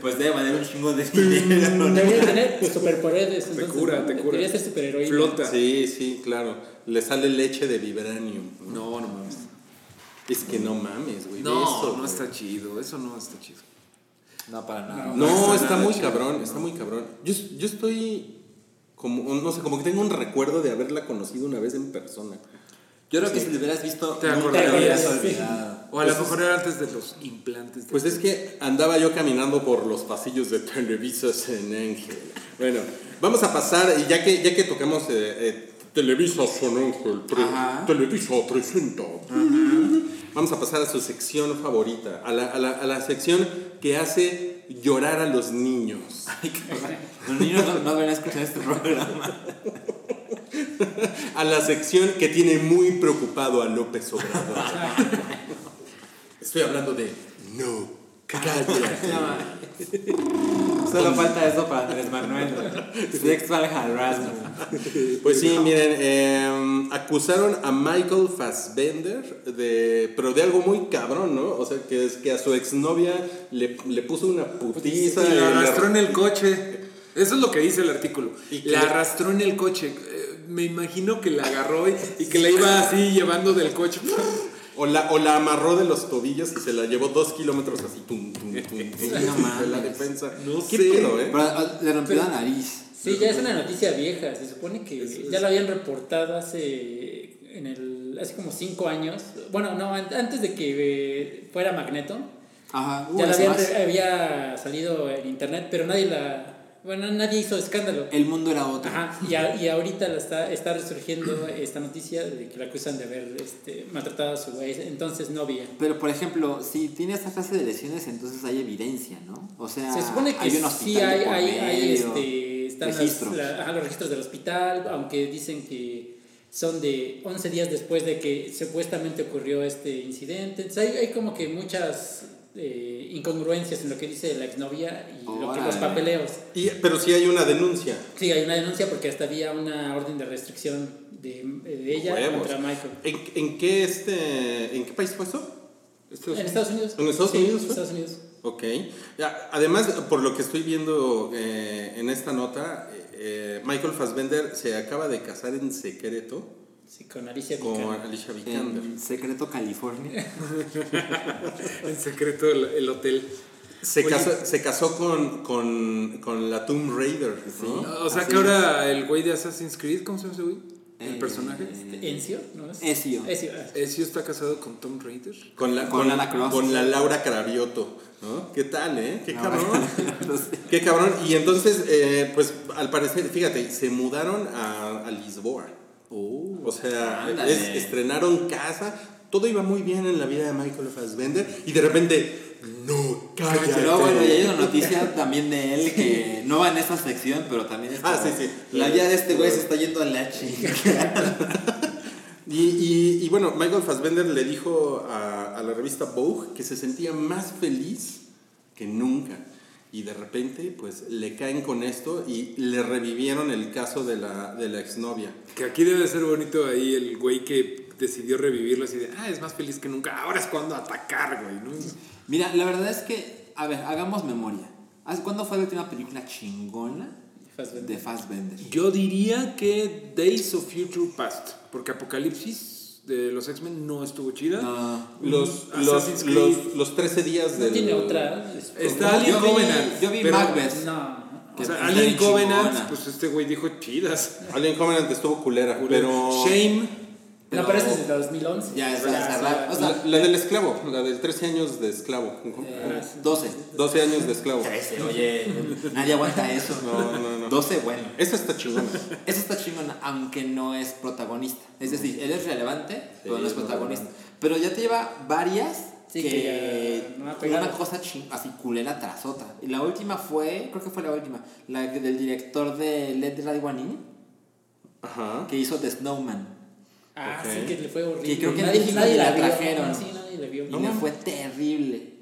Pues debe valer un chingo de dinero. Debería tener superpoderes. entonces, cura, te cura. Debería ser superheroína. Flota. Sí, sí, claro. Le sale leche de vibranium. No, no mames. Es que no mames, güey. No, eso, no güey. está chido. Eso no está chido. No, para nada. No, No está nada muy chido. cabrón, está muy cabrón. Yo, yo estoy como, no sé, como que tengo un recuerdo de haberla conocido una vez en persona. Yo creo que si lo hubieras visto, Te nunca hubieras sí. olvidado. O a lo mejor era antes de los implantes. de- Pues es que andaba yo caminando por los pasillos de Televisa San Ángel. Bueno, vamos a pasar, y ya que, ya que tocamos eh, eh, Televisa San Ángel, pre-. Televisa presenta. Vamos a pasar a su sección favorita, a la, a la- a la sección que hace llorar a los niños. Ay. Los niños no, no van a escuchar este programa. A la sección que tiene muy preocupado a López Obrador. Estoy hablando de No, cállate. Solo falta eso para Andrés Manuel. Sexual harassment. Pues sí, miren, eh, acusaron a Michael Fassbender de, pero de algo muy cabrón, ¿no? O sea, que es que a su exnovia le, le puso una putiza. Y la arrastró en el coche. Eso es lo que dice el artículo. Y La arrastró en el coche. Eh, Me imagino que la agarró y, y que la iba así llevando del coche. o, la, o la amarró de los tobillos y se la llevó dos kilómetros así. Tum, tum, tum, tum, de la defensa. No ¿Qué sé. pedo, eh? Pero ah, le rompió la nariz. Sí, ya es una noticia vieja. Se supone que ya lo habían reportado hace, en el, hace como cinco años. Bueno, no, an- antes de que eh, fuera Magneto. Ajá. Uh, ya la había salido en internet, pero nadie la... Bueno, nadie hizo escándalo. el mundo era otro. Ajá, y, a- y ahorita la está, está resurgiendo esta noticia de que la acusan de haber este, maltratado a su entonces novia. Pero por ejemplo, si tiene esta clase de lesiones, entonces hay evidencia, ¿no? O sea, Se supone que hay un sí hospital hay, por hay, hay, medio, este, están las- registros. la- ajá, los registros del hospital, aunque dicen que son de 11 días después de que supuestamente ocurrió este incidente. Entonces hay, hay como que muchas eh, incongruencias en lo que dice la exnovia y lo que, los papeleos. Y- pero sí hay una denuncia. Sí, hay una denuncia porque hasta había una orden de restricción de, de ella contra Michael. ¿En, en qué este, en qué país fue eso? Esto es- En Estados Unidos. ¿En Estados Sí, Unidos en? Estados Unidos. Ok. Además, por lo que estoy viendo eh, en esta nota, eh, Michael Fassbender se acaba de casar en secreto Sí, con Alicia con Vikander. Alicia Vikander. En Secreto California. en secreto el, el hotel. Se Oye, casó, se casó con, con, con la Tomb Raider, ¿no? O sea Así que ahora el güey de Assassin's Creed, ¿cómo se llama ese güey? El Eh, personaje. Encio, ¿no es? Ezio. Ezio, ah. ¿Ezio está casado con Tom Raider? Con la, Con con, Lana Croft. con la Laura Cravioto, ¿no? ¿Qué tal, eh? Qué No, cabrón. Qué cabrón. Y entonces, eh, pues al parecer, fíjate, se mudaron a, a Lisboa. O sea, es- estrenaron casa. Todo iba muy bien en la vida de Michael Fassbender. Y de repente, no, cállate. Pero bueno, y hay una noticia también de él que no va en esta sección, pero también es Ah, sí, sí. La vida de este güey se está yendo a la chingada. Y, y- y bueno, Michael Fassbender le dijo a, a la revista Vogue que se sentía más feliz que nunca. Y de repente, pues le caen con esto y le revivieron el caso de la, de la exnovia. Que aquí debe ser bonito ahí el güey que decidió revivirlo así de, ah, es más feliz que nunca, ahora es cuando atacar, güey, ¿no? Mira, la verdad es que, a ver, hagamos memoria. ¿Hace- ¿Cuándo fue la última película chingona Fassbender. de Fassbender? Yo diría que Days of Future Past, porque Apocalipsis de los X-Men no estuvo chida. No. Los, los, los, los 13 días No tiene otra. es- Está Alien Covenant. yo vi Macbeth. No. O sea, Alien Covenant, chingona. pues este güey dijo chidas. Alien Covenant estuvo culera, pero... Shame. No, pero ese es de 2011. Ya, es la- sí, la- o sea, La, la del esclavo, la del 13 años de esclavo. Eh, 12. 12 años de esclavo. 13, oye, nadie aguanta eso. No, no, no. 12, bueno. Esa está chingona. Eso está chingona, aunque no es protagonista. Es decir, él es relevante, pero no es no, protagonista. Pero ya te lleva varias Sí, que, que ya no una cosa ching- así culera tras otra. Y la última fue, creo que fue la última, la del director de Let Right One In, Ajá. que hizo The Snowman. Ah, Ok. sí, que le fue horrible. Que creo que nadie, nadie la la vio. trajeron. Sí, nadie la vio. Y le fue terrible.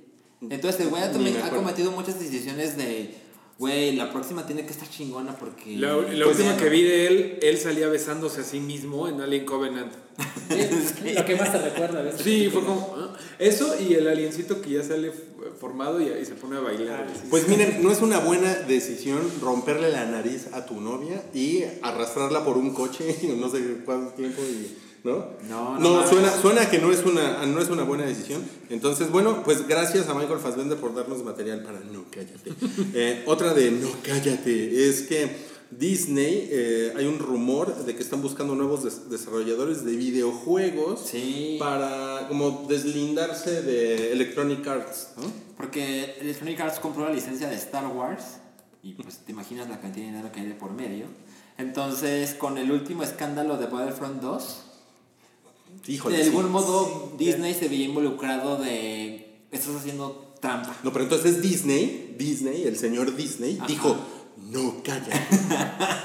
Entonces el güey ha, Ni también ha cometido muchas decisiones de, güey, la próxima tiene que estar chingona porque... La, la Pues, última ya que no. vi de él, él salía besándose a sí mismo en Alien Covenant. Es lo que más te recuerda de esta Sí, fue como. ah, Eso y el aliencito que ya sale formado y, y se pone a bailar. Ah, Sí, Pues miren, no es una buena decisión romperle la nariz a tu novia y arrastrarla por un coche, no sé cuánto tiempo y... ¿No? No, no no suena, suena que no es, una, no es una buena decisión. Entonces, bueno, pues gracias a Michael Fassbender por darnos material para No Cállate. Eh, otra de No Cállate es que Disney, eh, hay un rumor de que están buscando nuevos des- desarrolladores de videojuegos Sí. para como deslindarse de Electronic Arts, ¿no? Porque Electronic Arts compró la licencia de Star Wars y pues te imaginas la cantidad de dinero que hay de por medio. Entonces, con el último escándalo de Battlefront 2, Híjole, de sí. algún modo Disney se veía involucrado de estás haciendo trampa. No, pero entonces Disney, Disney, el señor Disney, Ajá. dijo, no, calla.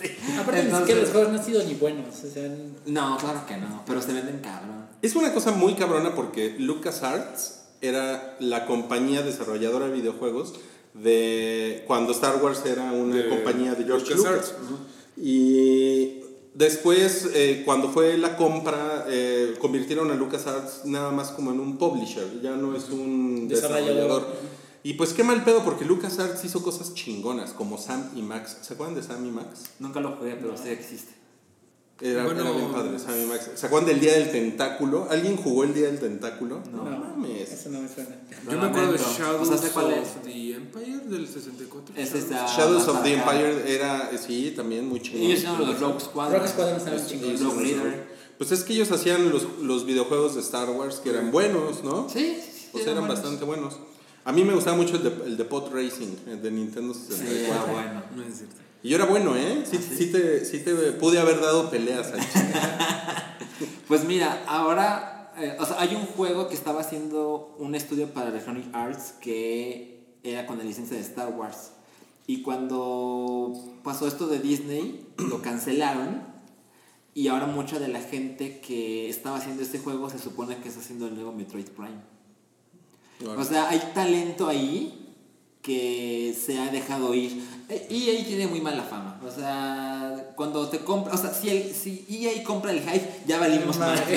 Aparte, siquiera los juegos no han sido ni buenos. O sea, No, claro que no, pero se venden cabrón. es una cosa muy cabrona porque LucasArts era la compañía desarrolladora de videojuegos de cuando Star Wars era una De compañía de George Lucas. Y después, eh, cuando fue la compra, eh, convirtieron a LucasArts nada más como en un publisher, ya no es un Desarrollador. desarrollador. Y pues qué mal pedo porque LucasArts hizo cosas chingonas como Sam y Max. ¿Se acuerdan de Sam y Max? Nunca lo jugué, pero sé que existe. Era, Bueno, era bien padre, Sam y Max. ¿Se acuerdan del Día del Tentáculo? ¿Alguien jugó el Día del Tentáculo? No. No, mames. eso no me suena. Yo me acuerdo de. Shadows O sea, sé cuál es. of the Empire del 64. Es esta- Shadows of the. Empire era, eh, sí, también muy chingón. Ellos hicieron los Rogue Squadron. Rogue Squadron estaban chingones. Y Rogue Leader. Pues es que ellos hacían los, los videojuegos de Star Wars que eran buenos, ¿no? Sí, sí, sea, eran buenos. bastante buenos. A mí me gustaba mucho el de, el de Pod Racing, el de Nintendo Sí, 64. era bueno. No es cierto. Y yo era bueno, ¿eh? Sí, sí te, sí te pude haber dado peleas. Pues mira, ahora, eh, o sea, hay un juego que estaba haciendo un estudio para Electronic Arts que era con la licencia de Star Wars. Y cuando pasó esto de Disney, lo cancelaron. Y ahora mucha de la gente que estaba haciendo este juego se supone que está haciendo el nuevo Metroid Prime. O sea, hay talento ahí que se ha dejado ir. Eh, EA tiene muy mala fama. O sea, cuando te compra, o sea, si, el, si EA compra el hype, ya valimos más.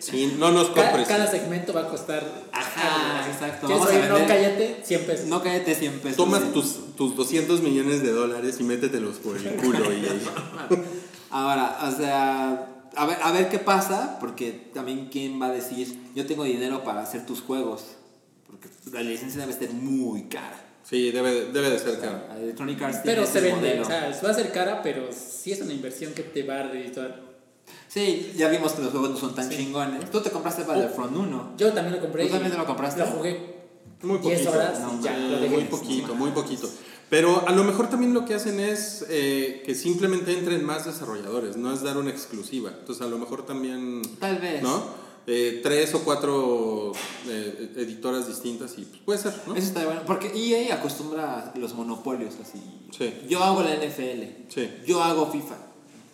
Sí, no nos compres. Cada, segmento va a costar. Ajá, exacto. No, cállate, 100 pesos. No cállate 100 pesos. Toma sí. tus, tus 200 millones de dólares y métetelos por el culo. y ahí. Ahora, o sea, a ver, a ver qué pasa, porque también quién va a decir, yo tengo dinero para hacer tus juegos. Porque la licencia debe ser muy cara. Sí, debe, debe de ser caro. Electronic Arts Pero tiene se vende, modelo. o sea, va a ser cara, pero sí es una inversión que te va a redituar. Sí, ya vimos que los juegos no son tan chingones. Tú te compraste Battlefront 1. Yo también lo compré. ¿Tú también te lo compraste? Lo jugué Muy 10 poquito. horas No, y ya, lo dejé. Muy poquito, muy poquito. Pero a lo mejor también lo que hacen es eh, que simplemente entren más desarrolladores, no es dar una exclusiva. Entonces a lo mejor también, Tal vez. ¿no? Eh, tres o cuatro eh, editoras distintas y pues, puede ser, ¿no? Eso está bueno. Porque EA acostumbra a los monopolios así. Sí. Yo hago la NFL. Sí. Yo hago FIFA.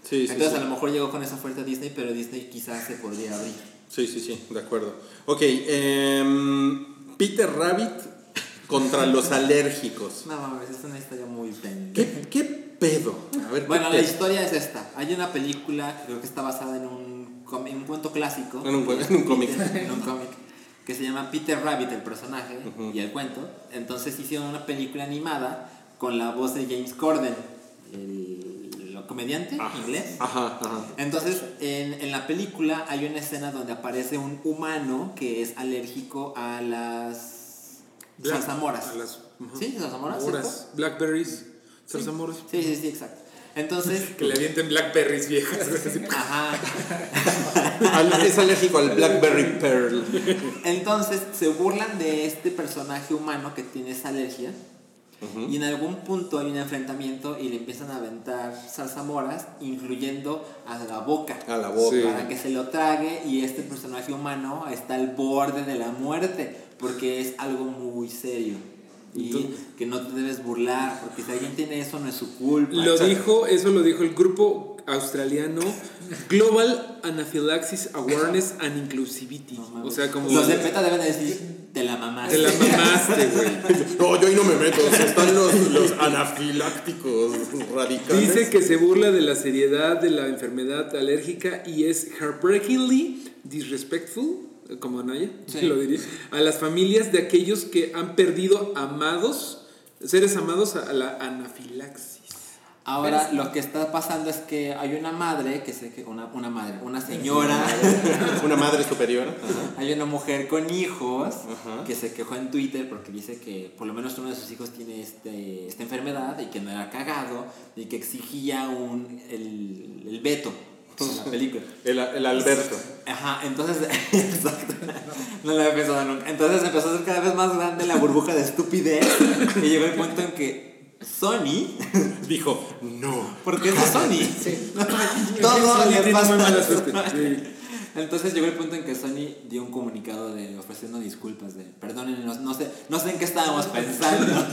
Sí, sí, Entonces sí. a lo mejor llegó con esa oferta a Disney, pero Disney quizás se podría abrir. Sí, sí, sí, de acuerdo. Ok, em, Peter Rabbit contra los alérgicos. No mames, es una historia muy ¿Qué, pendeja. qué pedo? A ver, ¿qué Bueno, la historia es esta. Hay una película que creo que está basada en un, en un cuento clásico. En un en un cómic. en un cómic. Que se llama Peter Rabbit, el personaje, y el cuento. Entonces hicieron una película animada con la voz de James Corden, el, el comediante Ah. inglés. Ajá, ajá. Entonces, en, en la película hay una escena donde aparece un humano que es alérgico a las Black- zarzamoras. a las- ujú. ¿Sí? ¿Zarzamoras? Blackberries, zarzamoras. Sí, sí, sí, exacto. Entonces, Que le avienten blackberries viejas. ajá. Es alérgico al Blackberry Pearl. Entonces se burlan de este personaje humano que tiene esa alergia. Y en algún punto hay un enfrentamiento y le empiezan a aventar zarzamoras, incluyendo a la boca. A la boca. Sí. Para que se lo trague y este personaje humano está al borde de la muerte, porque es algo muy serio. Y Entonces- que no te debes burlar, porque si alguien tiene eso no es su culpa. Lo dijo, eso lo dijo el grupo australiano Global Anaphylaxis Awareness and Inclusivity. No. O sea, como. Los de PETA deben de decir, te la mamaste. Te la mamaste, güey. No, yo ahí no me meto. o sea, están los, los anafilácticos radicales. Dice que se burla de la seriedad de la enfermedad alérgica y es heartbreakingly disrespectful, como Anaya Sí. lo diría, a las familias de aquellos que han perdido amados, seres amados a la anafilaxis. Ahora lo que está pasando es que hay una madre, que sé que una, una madre, una señora, Una madre superior. Ajá. hay una mujer con hijos Ajá. que se quejó en Twitter porque dice que por lo menos uno de sus hijos tiene este, esta enfermedad y que no era cagado y que exigía un, el, el veto en la película. El, el Alberto. Ajá, entonces, exacto, no lo había pensado nunca. Entonces empezó a ser cada vez más grande la burbuja de estupidez y llegó el punto en que Sony, Dijo, no. porque es de Sony, Sí. todo le pasa. Entonces llegó el punto en que Sony dio un comunicado de ofreciendo disculpas de perdónenos, no sé, no sé en qué estábamos pensando.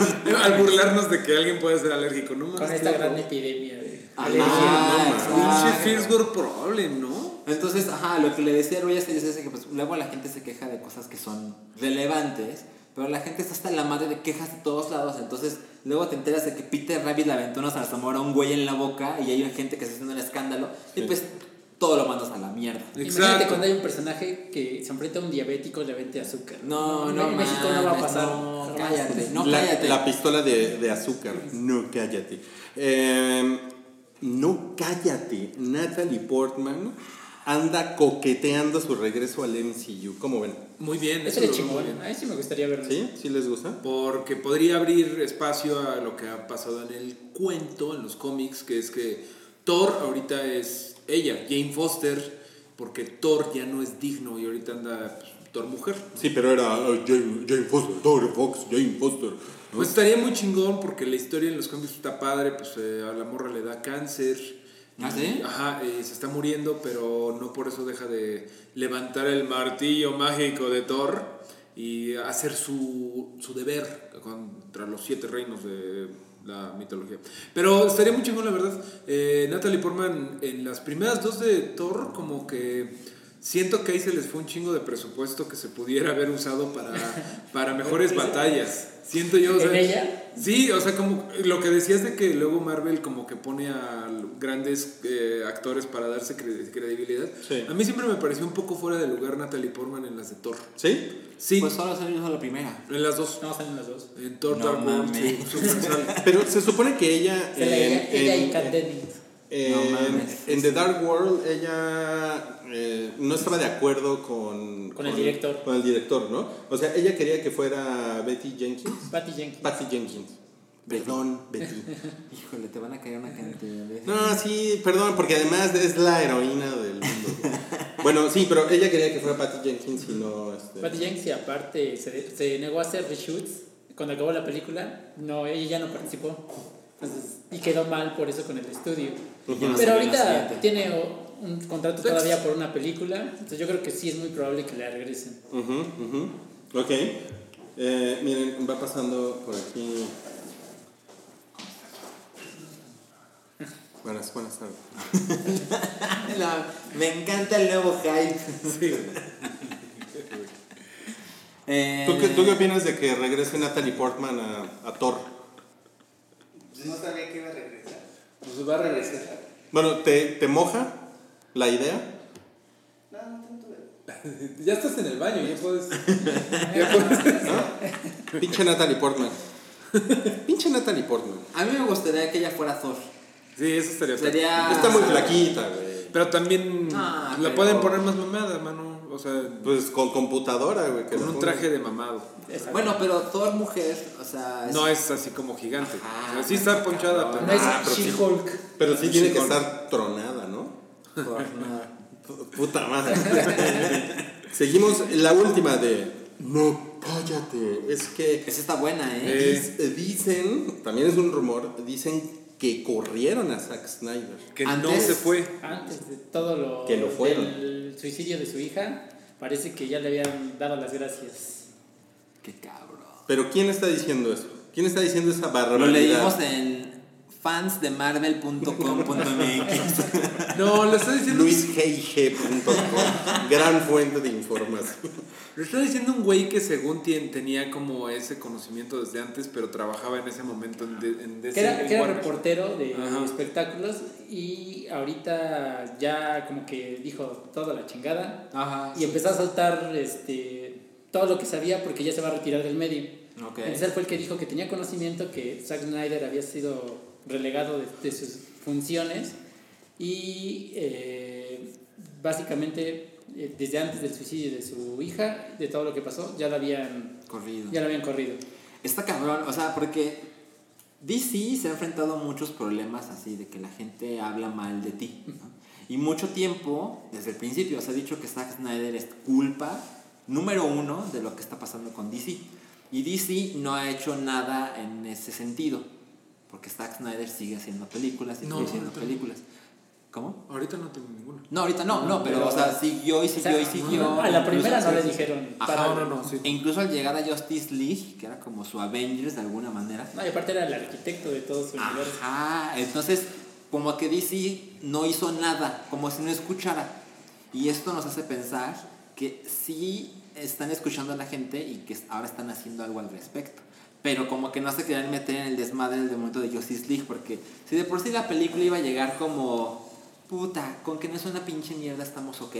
Al burlarnos de que alguien puede ser alérgico, ¿no? Con esta gran epidemia alergia. exacto. Pinche first world problem, ¿no? Entonces, ajá, lo que le decía a Roy es que pues, luego la gente se queja de cosas que son relevantes, pero la gente está hasta la madre de quejas de todos lados. Entonces, luego te enteras de que Peter Rabbit le aventó una zarzamora a un güey en la boca y hay gente que está haciendo un escándalo y pues todo lo mandas a la mierda. Imagínate cuando hay un personaje que se enfrenta a un diabético y le vende azúcar. No, En no, México no va a pasar. No, cállate, no, la, cállate. la pistola de, de azúcar. No, cállate. Eh, no, cállate. Natalie Portman anda coqueteando su regreso al MCU. ¿Cómo ven? Muy bien, Eso es chingón. A mí sí me gustaría verlo. ¿Sí? ¿Sí les gusta? Porque podría abrir espacio a lo que ha pasado en el cuento, en los cómics, que es que Thor ahorita es ella, Jane Foster, porque Thor ya no es digno y ahorita anda pues, Thor mujer. Sí, pero era uh, Jane, Jane Foster, Thor Fox, Jane Foster. ¿No? Pues estaría muy chingón porque la historia en los cómics está padre, pues eh, a la morra le da cáncer. ¿Ah, y- sí? Ajá, eh, se está muriendo, pero no por eso deja de levantar el martillo mágico de Thor y hacer su, su deber contra los siete reinos de la mitología. Pero estaría muy chingón, la verdad. Eh, Natalie Portman en las primeras dos de Thor, como que siento que ahí se les fue un chingo de presupuesto que se pudiera haber usado para, para mejores batallas. Siento yo. o sea, ¿En ella? Sí, o sea, como lo que decías de que luego Marvel como que pone a grandes eh, actores para darse cre- credibilidad. Sí. A mí siempre me pareció un poco fuera de lugar Natalie Portman en las de Thor. ¿Sí? Sí, Pues solo salió la primera. en las dos. No, salen las dos. En Thor No Dark World, mames. sí. Pero se supone que ella... Sale en- ella, ella en- y Kat Dennings. En, No mames. en The Dark World ella eh, no estaba de acuerdo con, Con el director. Con el director, ¿no? O sea, ella quería que fuera Betty Jenkins. Patty Jenkins. Patty Jenkins. Perdón, Betty. Híjole, te van a caer una cantidad de... No, sí, perdón, porque además es la heroína del mundo. bueno, sí, pero ella quería que fuera Patty Jenkins y no... Este, Patty Jenkins y aparte se, se negó a hacer reshoots cuando acabó la película. No, ella ya no participó. Entonces, y quedó mal por eso con el estudio. Pero ahorita tiene o- un contrato todavía por una película. Entonces yo creo que sí es muy probable que la regresen. Ujú, ujú. Ok. Eh, miren, va pasando por aquí. Buenas, buenas tardes. La- me encanta el nuevo hype. Eh, ¿Tú qué, tú qué opinas de que regrese Natalie Portman a, a Thor? No sabía que iba a regresar. Pues va a regresar. Bueno, ¿te, te moja la idea? No, no tanto. de- Ya estás en el baño, ya puedes. ya puedes. Pinche Natalie Portman. Pinche Natalie Portman. A mí me gustaría que ella fuera Thor. Sí, eso estaría. Sería... Está muy flaquita, güey. Pero también Ah, la pero- pueden poner más mamada, mano. O sea, Pues con computadora, güey. con un traje de mamado. Exacto. Bueno, pero Thor mujer, o sea... es- No es así como gigante. Ajá, O sea, sí está ponchada, pero. no es Ah, pero sí. She-Hulk. Pero sí tiene que estar tronada, ¿no? Thor, no. P- Puta madre. Seguimos la última de. No, cállate. Es que. Esa está buena, ¿eh? Dicen, también es un rumor, dicen que corrieron a Zack Snyder. Que no Antes- se fue. Antes de todo lo, Que lo fueron. del suicidio de su hija, parece que ya le habían dado las gracias. Qué cabrón. Pero ¿quién está diciendo eso? ¿Quién está diciendo esa Lo barbaridad? leímos en fansdemarvel.com.mx. No, lo está diciendo. LuisGG.com, gran fuente de información. Lo está diciendo un güey que según tien- tenía como ese conocimiento desde antes, pero trabajaba en ese momento en, de- en DC, Que era, que reportero de Ajá. espectáculos y ahorita ya como que dijo toda la chingada Ajá. y empezó a soltar este, todo lo que sabía porque ya se va a retirar del medio. Ok. Entonces él fue el que dijo que tenía conocimiento que Zack Snyder había sido relegado de, de sus funciones y eh, básicamente eh, desde antes del suicidio de su hija, de todo lo que pasó, ya la habían, Corrido. ya la habían corrido. Está cabrón, o sea, porque DC se ha enfrentado a muchos problemas así de que la gente habla mal de ti. ¿no? Y mucho tiempo, desde el principio, se ha dicho que Zack Snyder es culpa número uno de lo que está pasando con DC. Y DC no ha hecho nada en ese sentido, porque Zack Snyder sigue haciendo películas y No, sigue haciendo no. películas. ¿Cómo? Ahorita no tengo ninguna. No, ahorita no, no, pero, pero- o sea, siguió y O siguió sea, y siguió. a la primera no le dijeron. Ajá, para- no, no, sí. E incluso al llegar a Justice League, que era como su Avengers de alguna manera. No, y aparte era el arquitecto de todo su universo. Ajá, entonces como que DC no hizo nada, como si no escuchara. Y esto nos hace pensar que sí están escuchando a la gente y que ahora están haciendo algo al respecto. Pero como que no se querían meter en el desmadre del momento de Justice League, porque si de por sí la película iba a llegar como, puta, con que no es una pinche mierda estamos ok.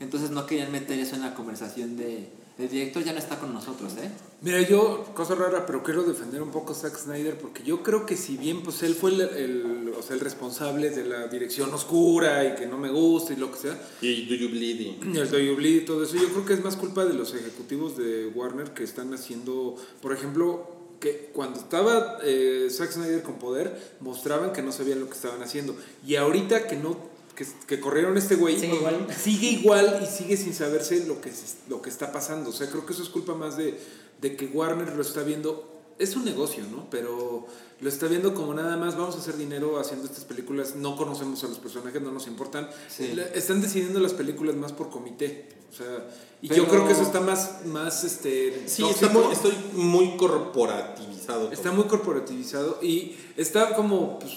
Entonces no querían meter eso en la conversación de, el director ya no está con nosotros, ¿eh? Mira, yo, cosa rara, pero quiero defender un poco a Zack Snyder porque yo creo que si bien pues él fue el, el- o sea, el responsable de la dirección oscura y que no me gusta y lo que sea, Y Do You Bleed? y el Do You Bleed y todo eso, yo creo que es más culpa de los ejecutivos de Warner que están haciendo, por ejemplo, que cuando estaba eh, Zack Snyder con poder, mostraban que no sabían lo que estaban haciendo. Y ahorita que no que, que corrieron este güey, Sigue igual. sigue igual y sigue sin saberse lo que, lo que está pasando. O sea, creo que eso es culpa más de, de que Warner lo está viendo. Es un negocio, ¿no? Pero lo está viendo como nada más, vamos a hacer dinero haciendo estas películas, no conocemos a los personajes, no nos importan. Sí. Están decidiendo las películas más por comité. O sea, y Pero- yo creo que eso está más, más este, Sí, está muy- estoy muy corporativizado. Está muy corporativizado y está como pues,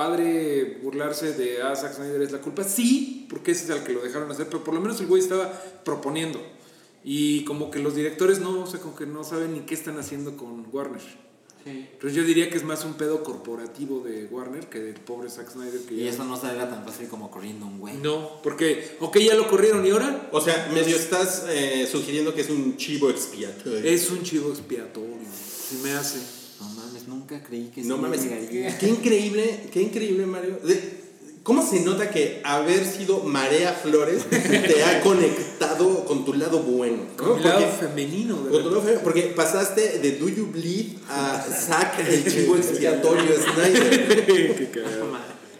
padre burlarse de ah, Zack Snyder es la culpa. Sí, porque ese es el que lo dejaron hacer, pero por lo menos el güey estaba proponiendo. Y como que los directores no, o sea, como que no saben ni qué están haciendo con Warner. Entonces yo diría que es más un pedo corporativo de Warner que del pobre Zack Snyder. Que Y ya- eso no saldrá tan fácil como corriendo un güey. No, porque, ok, ya lo corrieron y ahora O sea, medio estás eh, sugiriendo que es un chivo expiatorio. es un chivo expiatorio. Si me hace. Nunca creí que No sí mames, llegaría. qué increíble, qué increíble, Mario. De- ¿Cómo se nota que haber sido Marea Flores te ha conectado con tu lado bueno? ¿no? Con el lado femenino. de con tu lado feo, porque pasaste de Do You Bleed a Zack el chivo expiatorio Snyder. Qué cagado.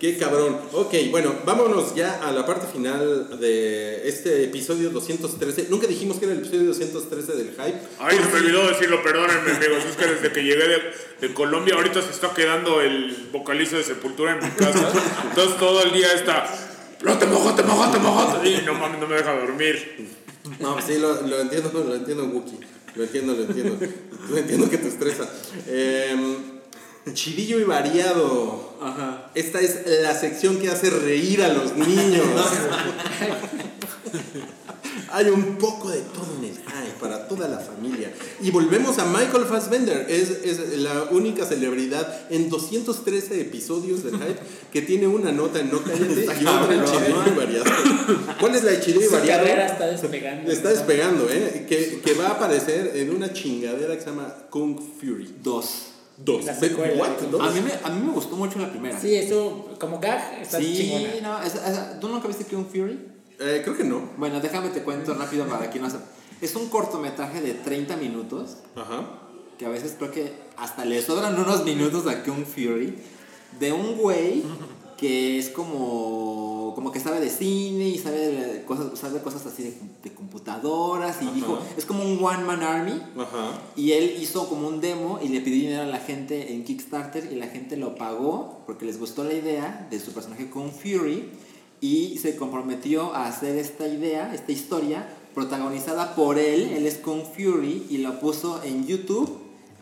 Qué cabrón. Ok, bueno, vámonos ya a la parte final de este episodio 213. Nunca dijimos que era el episodio 213 del hype. Ay, se me olvidó decirlo, perdónenme, amigos. Es que desde que llegué de, de Colombia, ahorita se está quedando el vocalista de Sepultura en mi casa. Entonces todo el día está. No te mojo, te mojo, te mojo. Y no mames, no me deja dormir. No, sí, lo, lo entiendo, lo entiendo, Wookie. Lo entiendo, lo entiendo. Lo entiendo que te estresa. Em, chidillo y variado. Ajá. Esta es la sección que hace reír a los niños. Hay un poco de todo en el hype para toda la familia. Y volvemos a Michael Fassbender. Es, es la única celebridad en 213 episodios del hype que tiene una nota en No Cállate y otra en Chidillo y variado. ¿Cuál es la de Chidillo y Su variado? carrera está despegando. Está despegando, ¿eh? Que, que va a aparecer en una chingadera que se llama Kung Fury Dos. 2. La secuela ¿What? A mí, me, a mí me gustó mucho la primera. Sí, eso como gag está Sí, chingona. no, ¿tú nunca viste Kung Fury? Eh, creo que no. Bueno, déjame te cuento rápido para quien no sepa. Es un cortometraje de 30 minutos, Ajá. que a veces creo que hasta le sobran unos minutos a Kung Fury, de un güey que es como, como que sabe de cine y sabe de cosas, sabe cosas así de, de computadoras y dijo, es como un one man army. Ajá. Y él hizo como un demo y le pidió dinero a la gente en Kickstarter y la gente lo pagó porque les gustó la idea de su personaje Kung Fury y se comprometió a hacer esta idea, esta historia protagonizada por él, él es Kung Fury y lo puso en YouTube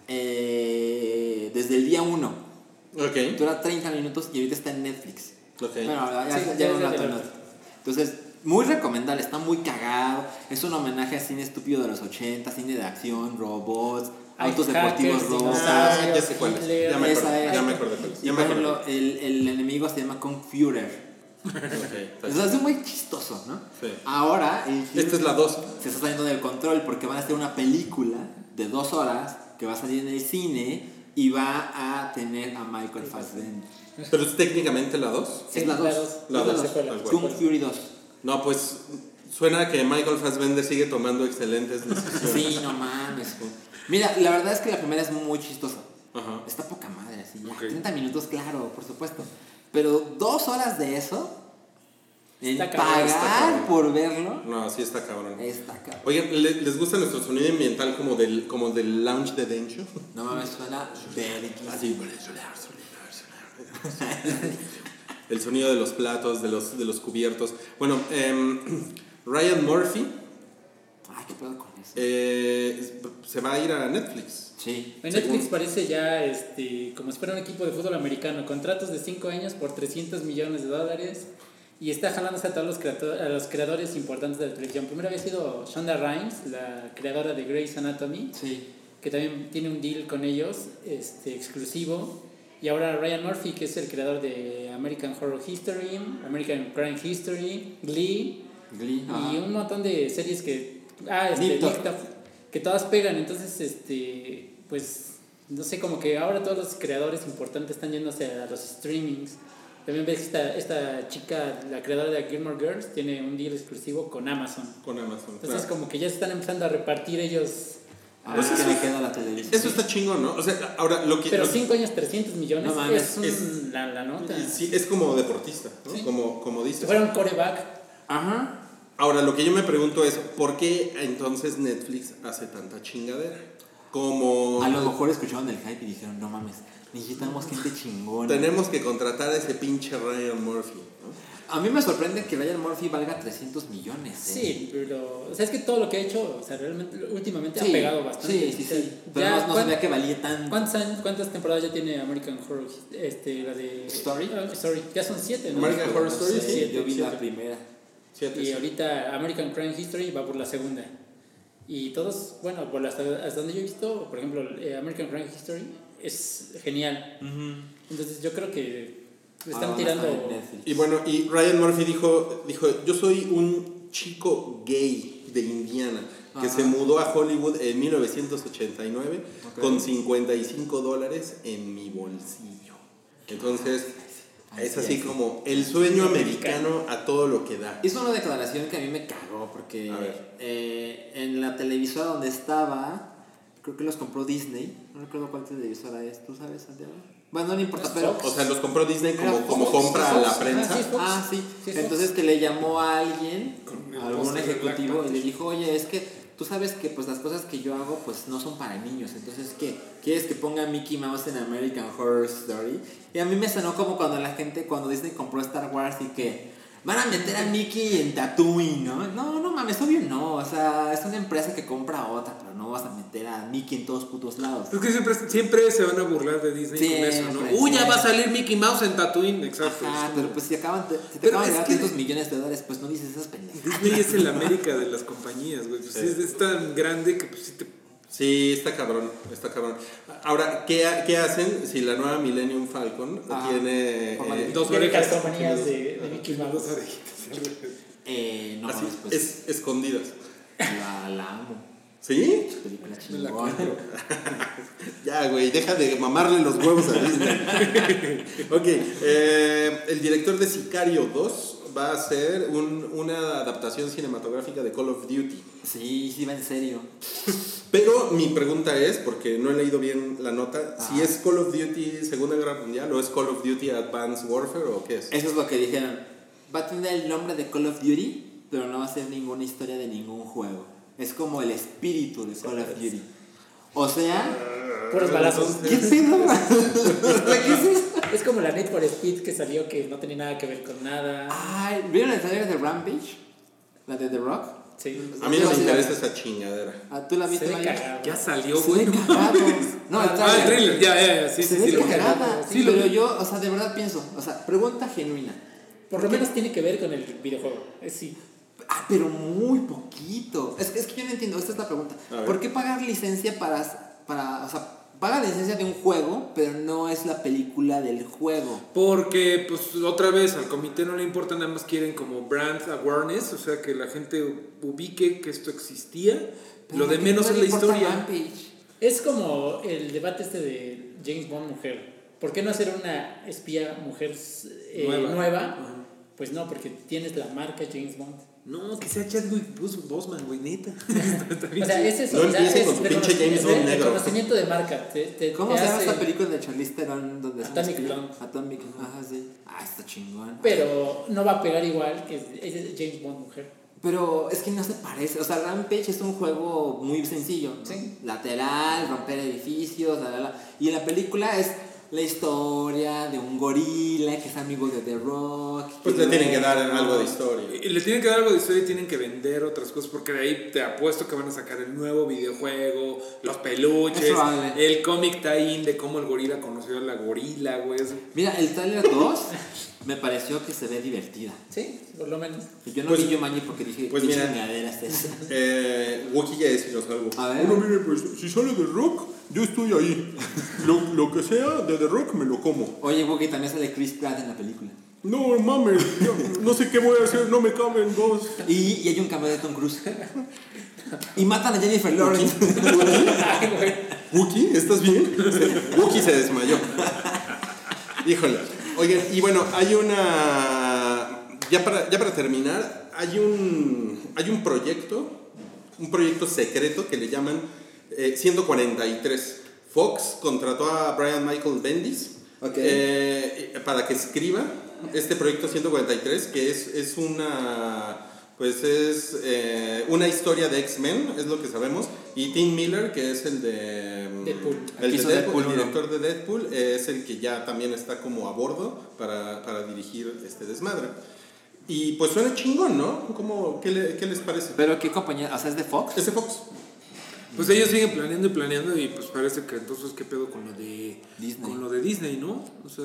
eh, desde el día 1. Ok. Dura 30 minutos y ahorita está en Netflix. Ok. Bueno, ya, Sí, ya ya- un ya- rato ya- en Netflix. Entonces, muy recomendable, está muy cagado. Es un homenaje a cine estúpido de los 80, cine de acción, robots, Hay autos deportivos rojos. Ah, ya sé cuál es. Ya me acordé. Ya me acordé por ejemplo, el, el enemigo se llama Kung Führer. Ok. O sea, es muy chistoso, ¿no? Sí. Ahora, el Esta es la 2. se está saliendo del control porque van a hacer una película de dos horas que va a salir en el cine y va a tener a Michael Fassbender. Pero es técnicamente la 2. Sí, es la la 2. dos. La Es la dos, dos. tal cual. Kung Fury 2. No, pues suena que Michael Fassbender sigue tomando excelentes decisiones. Sí, no mames. Mira, la verdad es que la primera es muy chistosa. Ajá. Está poca madre, así ya. Ok. 30 minutos, claro, por supuesto. Pero dos horas de eso, en Está cabrón, está pagar por verlo, No, sí está cabrón. está cabrón. Oigan, ¿le- ¿les gusta nuestro sonido ambiental como del, como del lounge de Dencho? No mames, suena. Así, El sonido de los platos, de los, de los cubiertos. Bueno, em, Ryan Murphy Ay, qué pedo con eso. eh, se va a ir a Netflix. Sí. En Netflix parece ya este, como si fuera un equipo de fútbol americano, contratos de 5 años por 300 millones de dólares y está jalándose a todos los, a los creadores importantes de la televisión. Primero había sido Shonda Rhimes, la creadora de Grey's Anatomy, Sí. que también tiene un deal con ellos este, exclusivo. Y ahora Ryan Murphy, que es el creador de American Horror History, American Crime History, Glee, Glee. y un montón de series que ah este, que todas pegan entonces este pues no sé como que ahora todos los creadores importantes están yéndose a los streamings también ves que esta, esta chica la creadora de Gilmore Girls tiene un deal exclusivo con Amazon Con Amazon. entonces claro. como que ya se están empezando a repartir ellos A ver qué le queda a la televisión. Eso está chingón, ¿no? O sea, ahora lo que. pero lo- 5 años 300 millones No mames, es, un- es- la, la nota Sí, es como deportista, ¿no? Sí. Como, como dices. fuera un coreback Ajá. Ahora, lo que yo me pregunto es, ¿por qué entonces Netflix hace tanta chingadera? Como A lo mejor escucharon el hype y dijeron, no mames, necesitamos gente chingona. tenemos que contratar a ese pinche Ryan Murphy. A mí me sorprende que Ryan Murphy valga 300 millones. ¿eh? Sí, pero o sea, es que todo lo que ha hecho, o sea, realmente últimamente Sí, ha pegado bastante. Sí, sí, sí. Pero ya, no, no ¿cuán- sabía que valía tan. ¿cuántos años- ¿Cuántas temporadas ya tiene American Horror? Este, la de Story? Ah, Story. Ya son siete, ¿no? American Horror No Story, sé, sí, yo vi siete. la primera. Siete, Y ahorita American Crime History va por la segunda. Y todos, bueno, por hasta, hasta donde yo he visto, por ejemplo, eh, American Crime History es genial. Entonces yo creo que le Ahora están tirando... Y bueno, y Ryan Murphy dijo, dijo, yo soy un chico gay de Indiana que Ajá. se mudó a Hollywood en 1989 Ok. con 55 dólares en mi bolsillo. Entonces, Es Así como el sueño americano a todo lo que da. Hizo una declaración que a mí me cagó porque eh, en la televisora donde estaba, creo que los compró Disney. No recuerdo cuál televisora es. ¿Tú sabes, Santiago? Bueno, no importa, pero. O sea, los compró Disney como, como compra a la prensa. Ah, sí. Ah, Entonces que le llamó a alguien, a algún ejecutivo, y le dijo, oye, es que tú sabes que pues las cosas que yo hago pues no son para niños. Entonces, ¿qué? ¿Quieres que ponga Mickey Mouse en American Horror Story? Y a mí me sonó como cuando la gente, cuando Disney compró Star Wars y que van a meter a Mickey en Tatooine, ¿no? No, no mames, obvio no. O sea, es una empresa que compra a otra, pero no vas a meter a Mickey en todos putos lados. Es que siempre, siempre se van a burlar de Disney con eso, ¿no? Uy, ya va a salir Mickey Mouse en Tatooine, exacto. Ajá, Es pero pues si acaban de, si te Pero acaban de dar 500 millones de dólares, pues no dices esas pendejas. Disney es el América de las compañías, güey. Pues es, es tan grande que pues sí te... Sí, está cabrón, está cabrón. Ahora, ¿qué, ha- qué hacen si la nueva Millennium Falcon Ah, tiene... eh, Dos orejas. calcomanías de, de Mickey Dos Mouse. orejitas. Eh, no así, pues es, escondidas? la, la amo. ¿Sí? Película Me la. Ya, güey, deja de mamarle los huevos a Disney. ok, eh, el director de Sicario 2 va a un- una adaptación cinematográfica de Call of Duty. Sí, sí va en serio. Pero mi pregunta es, porque no he leído bien la nota, si Ah. es Call of Duty Segunda Guerra Mundial o es Call of Duty Advanced Warfare o qué es. Eso es lo que dijeron. Va a tener el nombre de Call of Duty, pero no va a ser ninguna historia de ningún juego. Es como el espíritu de Call of Duty. O sea, Puros balazos. ¿qué pedo? ¿Qué es esto? Es como la Need for Speed que salió que no tenía nada que ver con nada. Ay, ¿vieron el trailer de Rampage? La de The Rock. Sí. A mí no me interesa esa chingadera. Ah, ¿Tú la viste. Ya salió, güey. no cagado. mames. No, el Ah, el trailer. ya, ya, ya. Sí, se sí, sí. Sí, pero yo, o sea, de verdad pienso, o sea, pregunta genuina. Por lo menos tiene que ver con el videojuego. Es sí. Ah, pero muy poquito. Es, que- es que yo no entiendo, esta es la pregunta. A. ¿Por qué pagar licencia para, para, o sea, paga la licencia de un juego, pero no es la película del juego? Porque, pues, otra vez, al comité no le importa, nada más quieren como brand awareness, o sea, que la gente ubique que esto existía. Pero Lo de ¿por qué menos no es la historia. Es como el debate este de James Bond mujer. ¿Por qué no hacer una espía mujer eh, Nueva. Pues no, porque tienes la marca James Bond. No, que sea Chadwick Bos- Boseman, güey, neta. O sea, chido. es. No con pinche James Bond negro. Reconocimiento de marca. Te, te- ¿Cómo te se llama esta película de Charlize Theron donde se Atomic? Blonde. Atomic, ajá, sí. Ah, está chingón. Pero no va a pegar igual que es es James Bond mujer. Pero es que no se parece. O sea, Rampage es un juego muy sencillo. ¿no? Sí. Lateral, romper edificios, la, la, la. Y la película es la historia de un gorila que es amigo de The Rock. Pues le tienen que dar algo de historia. Y le tienen que dar algo de historia y tienen que vender otras cosas porque de ahí te apuesto que van a sacar el nuevo videojuego, los peluches, Es el cómic tie-in de cómo el gorila conoció a la gorila, güey. es- Mira, el trailer 2 me pareció que se ve divertida. Sí, por lo menos. Yo no Pues- vi Yumanji porque dije, pues ¿qué mira. chingadera es esa? Eh, Wookie ya algo. A ver. Bueno, mire, pues si sale de Rock, yo estoy ahí. Lo, lo que sea de The Rock me lo como. Oye, Wookie, también sale Chris Pratt en la película. No mames, yo no sé qué voy a hacer, no me caben dos. Y, y hay un cambio de Tom Cruise. y matan a Jennifer Lawrence. Wookie, ¿estás bien? Wookie se desmayó. Híjole. Oigan, y bueno, hay una. Ya para, ya para terminar, hay un, hay un proyecto, un proyecto secreto que le llaman eh, 143. Fox contrató a Brian Michael Bendis eh, para que escriba este proyecto 143, que es, es una. Pues es eh, una historia de X-Men, es lo que sabemos. Y Tim Miller, que es el de. Deadpool. El, de Deadpool, Deadpool director de Deadpool eh, es el que ya también está como a bordo para, para dirigir este desmadre. Y pues suena chingón, ¿no? ¿Cómo, qué, le- ¿Qué les parece? Pero qué compañía, o sea, es de Fox. Ese Fox. Pues ellos siguen planeando y planeando y pues parece que entonces qué pedo con lo de Disney. con lo de Disney, ¿no? O sea,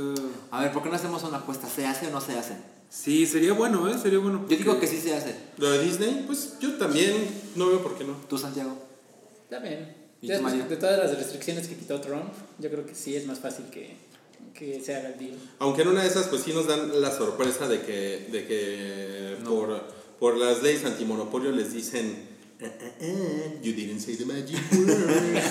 A ver, ¿por qué no hacemos una apuesta? ¿Se hace o no se hace? sí, sería bueno, ¿eh? Sería bueno. Yo digo que sí se hace. Lo de Disney, pues yo también no veo por qué no. ¿Tú, Santiago? Bien. ¿Y Ya tú, Mario? de todas las restricciones que quitó Trump, yo creo que sí es más fácil que, que se haga el deal. Aunque en una de esas, pues sí nos dan la sorpresa de que, de que por, por las leyes antimonopolio les dicen, "Eh, eh, eh, you didn't say the magic word".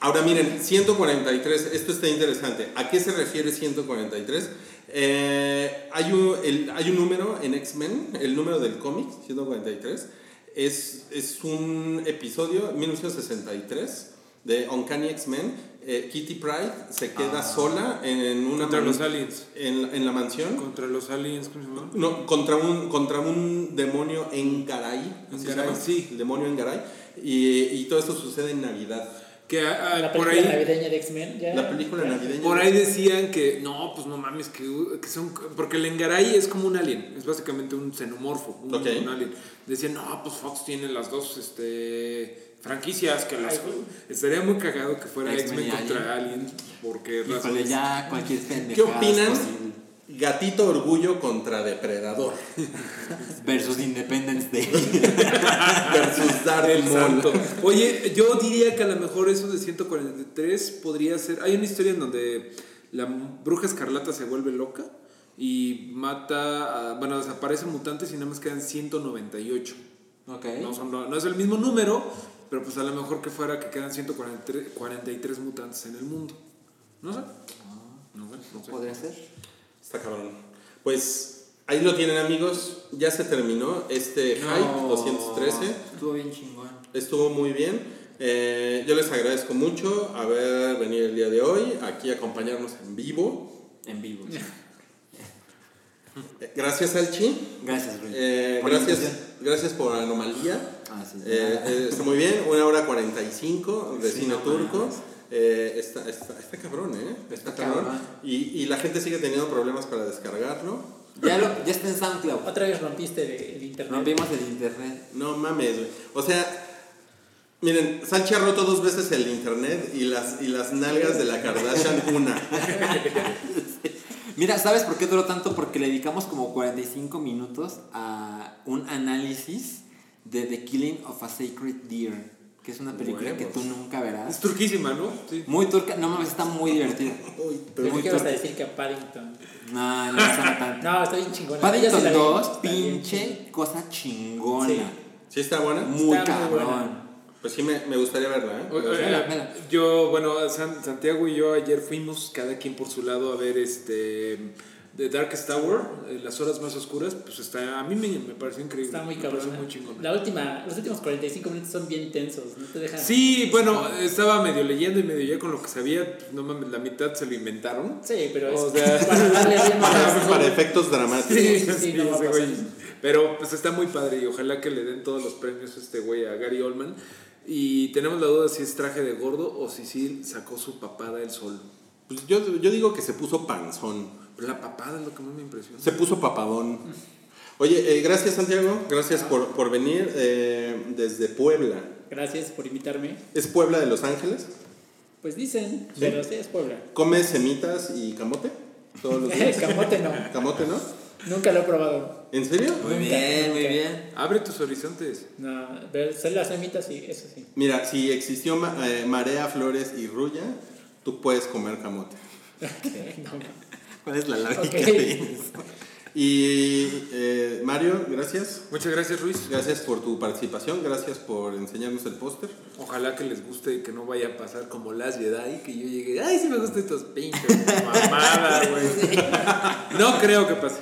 Ahora miren, 143, esto está interesante. ¿A qué se refiere 143? Eh, hay, un, el- hay un número en X-Men, el número del cómic, 143. Es, es un episodio, 1963, de Uncanny X-Men. Eh, Kitty Pride se queda sola en una Contra los aliens. En, en la mansión. Contra los aliens, ¿cómo se llama? No, contra un, contra un demonio en Garay. así se Engaray, llama, sí. El demonio en Garay. Y, y todo esto sucede en Navidad. Que ah, La por película ahí. navideña de X-Men. ya. La película navideña. Por ahí decían que no, pues no mames, que, que son. Porque el Engaray es como un alien, es básicamente un xenomorfo, un, Ok. un alien. Decían, no, pues Fox tiene las dos este, franquicias que las. Estaría muy cagado que fuera X-Men contra Alien, porque Híjole, ya cualquier ¿Qué opinan? posible. Gatito Orgullo contra Depredador Versus Independence Day. versus santo. Oye, yo diría que a lo mejor eso de 143 podría ser. Hay una historia en donde la bruja escarlata se vuelve loca y mata. A, bueno, desaparecen mutantes y nada más quedan 198. ok. No, son- no- no es el mismo número, pero pues a lo mejor que fuera que quedan 143 43 mutantes en el mundo. No sé. No sé, no sé. Podría ser. Está cabrón. Pues ahí lo tienen amigos. Ya se terminó este Hype 213. Estuvo bien chingón. Estuvo muy bien. Eh, yo les agradezco mucho haber venido el día de hoy aquí a acompañarnos en vivo. En vivo. Eh, Gracias, Alchi. Gracias, Rui. Eh, Por la gracias, gracias por Anomalía. Ah, sí. Eh, eh, está muy bien, una hora 45 de Sí, no turco. Eh, está, está, está cabrón, ¿eh? Está, Está cabrón. cabrón. Y, y la gente sigue teniendo problemas para descargarlo. Ya, lo, ya está en SoundCloud. Otra vez rompiste el internet. Rompimos el internet. No mames, güey. O sea, miren, Salchi ha roto dos veces el internet y las, y las nalgas de la Kardashian una. Mira, ¿sabes por qué duró tanto? Porque le dedicamos como 45 minutos a un análisis de The Killing of a Sacred Deer, que es una película que tú nunca Es verás. turquísima, ¿no? Sí. Muy turca, no mames, está muy divertida. Uy, Pensé Muy que ibas a turca. decir que a Paddington. No, no está tanto. No, está bien chingona. Sí Paddington la vi. 2, Está bien pinche cosa chingona. Sí. ¿Sí está buena? Muy Está muy cabrón. Pues sí, me, me gustaría verla, ¿eh? O- Me gustaría- eh, Vela, vela. Yo, bueno, San- Santiago y yo ayer fuimos cada quien por su lado a ver este The Darkest Tower, eh, las horas más oscuras, pues está a mí me, me pareció increíble. Está muy cabrón. muy chingón. La última, los últimos 45 minutos son bien tensos, no te dejan. Sí, bueno, estaba medio leyendo y medio ya con lo que sabía, pues, no mames, la mitad se lo inventaron. Sí, pero es O sea- para darle Para, para efectos dramáticos. Sí, sí, sí, no ese pasar. güey. Pero pues está muy padre y ojalá que le den todos los premios a este güey a Gary Oldman. Y tenemos la duda si es traje de gordo o si sí sacó su papada él solo. Pues yo, yo digo que se puso panzón. La papada es lo que más me impresiona. Se puso papadón. Oye, eh, gracias Santiago, gracias por, por venir eh, desde Puebla. Gracias por invitarme. ¿Es Puebla de Los Ángeles? Pues dicen, pero sí es Puebla. ¿Comes semitas y camote? Todos los días. Camote no, ¿Camote no? nunca lo he probado. ¿En serio? Muy bien, muy bien. Abre tus horizontes. No, pero son las semitas sí, eso sí. Mira, si existió ma- eh, Marea, Flores y Rulla, tú puedes comer camote. No, ¿Cuál es la lógica Ok. de eso? Y eh, Mario, gracias. Muchas gracias, Ruiz. Gracias por tu participación, gracias por enseñarnos el póster. Ojalá que les guste y que no vaya a pasar como las Jedi, que yo llegue, ay, sí me gustan estos pinches mamadas, güey. No creo que pase.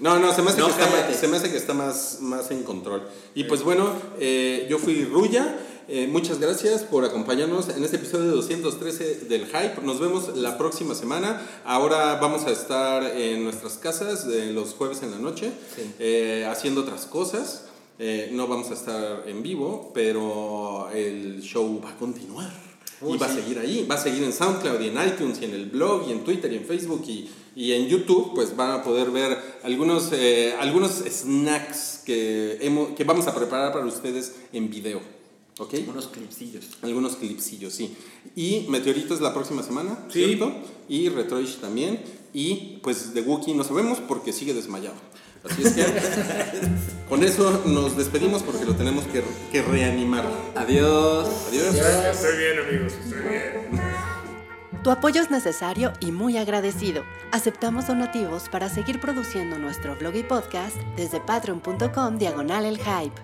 No, no, se me hace, No, que, está, cállate. más- se me hace que está más, más en control. Y pues bueno, eh, yo fui Rulla. Eh, muchas gracias por acompañarnos en este episodio 213 del Hype. Nos vemos la próxima semana. Ahora vamos a estar en nuestras casas eh, los jueves en la noche eh, haciendo otras cosas. Eh, no vamos a estar en vivo, pero el show va a continuar. y va a seguir ahí, va a seguir en SoundCloud y en iTunes y en el blog y en Twitter y en Facebook y, y en YouTube, pues van a poder ver algunos, eh, algunos snacks que, hemos, que vamos a preparar para ustedes en video. ¿Ok? Unos clipsillos. Algunos clipsillos, sí. Y Meteoritos la próxima semana, Sí. ¿cierto? Y Retroish también. Y pues de Wookiee no sabemos porque sigue desmayado. Así es que con eso nos despedimos porque lo tenemos que, que reanimar. Adiós. Adiós. Estoy bien, amigos, estoy bien. Tu apoyo es necesario y muy agradecido. Aceptamos donativos para seguir produciendo nuestro blog y podcast desde patreon.com diagonal el hype.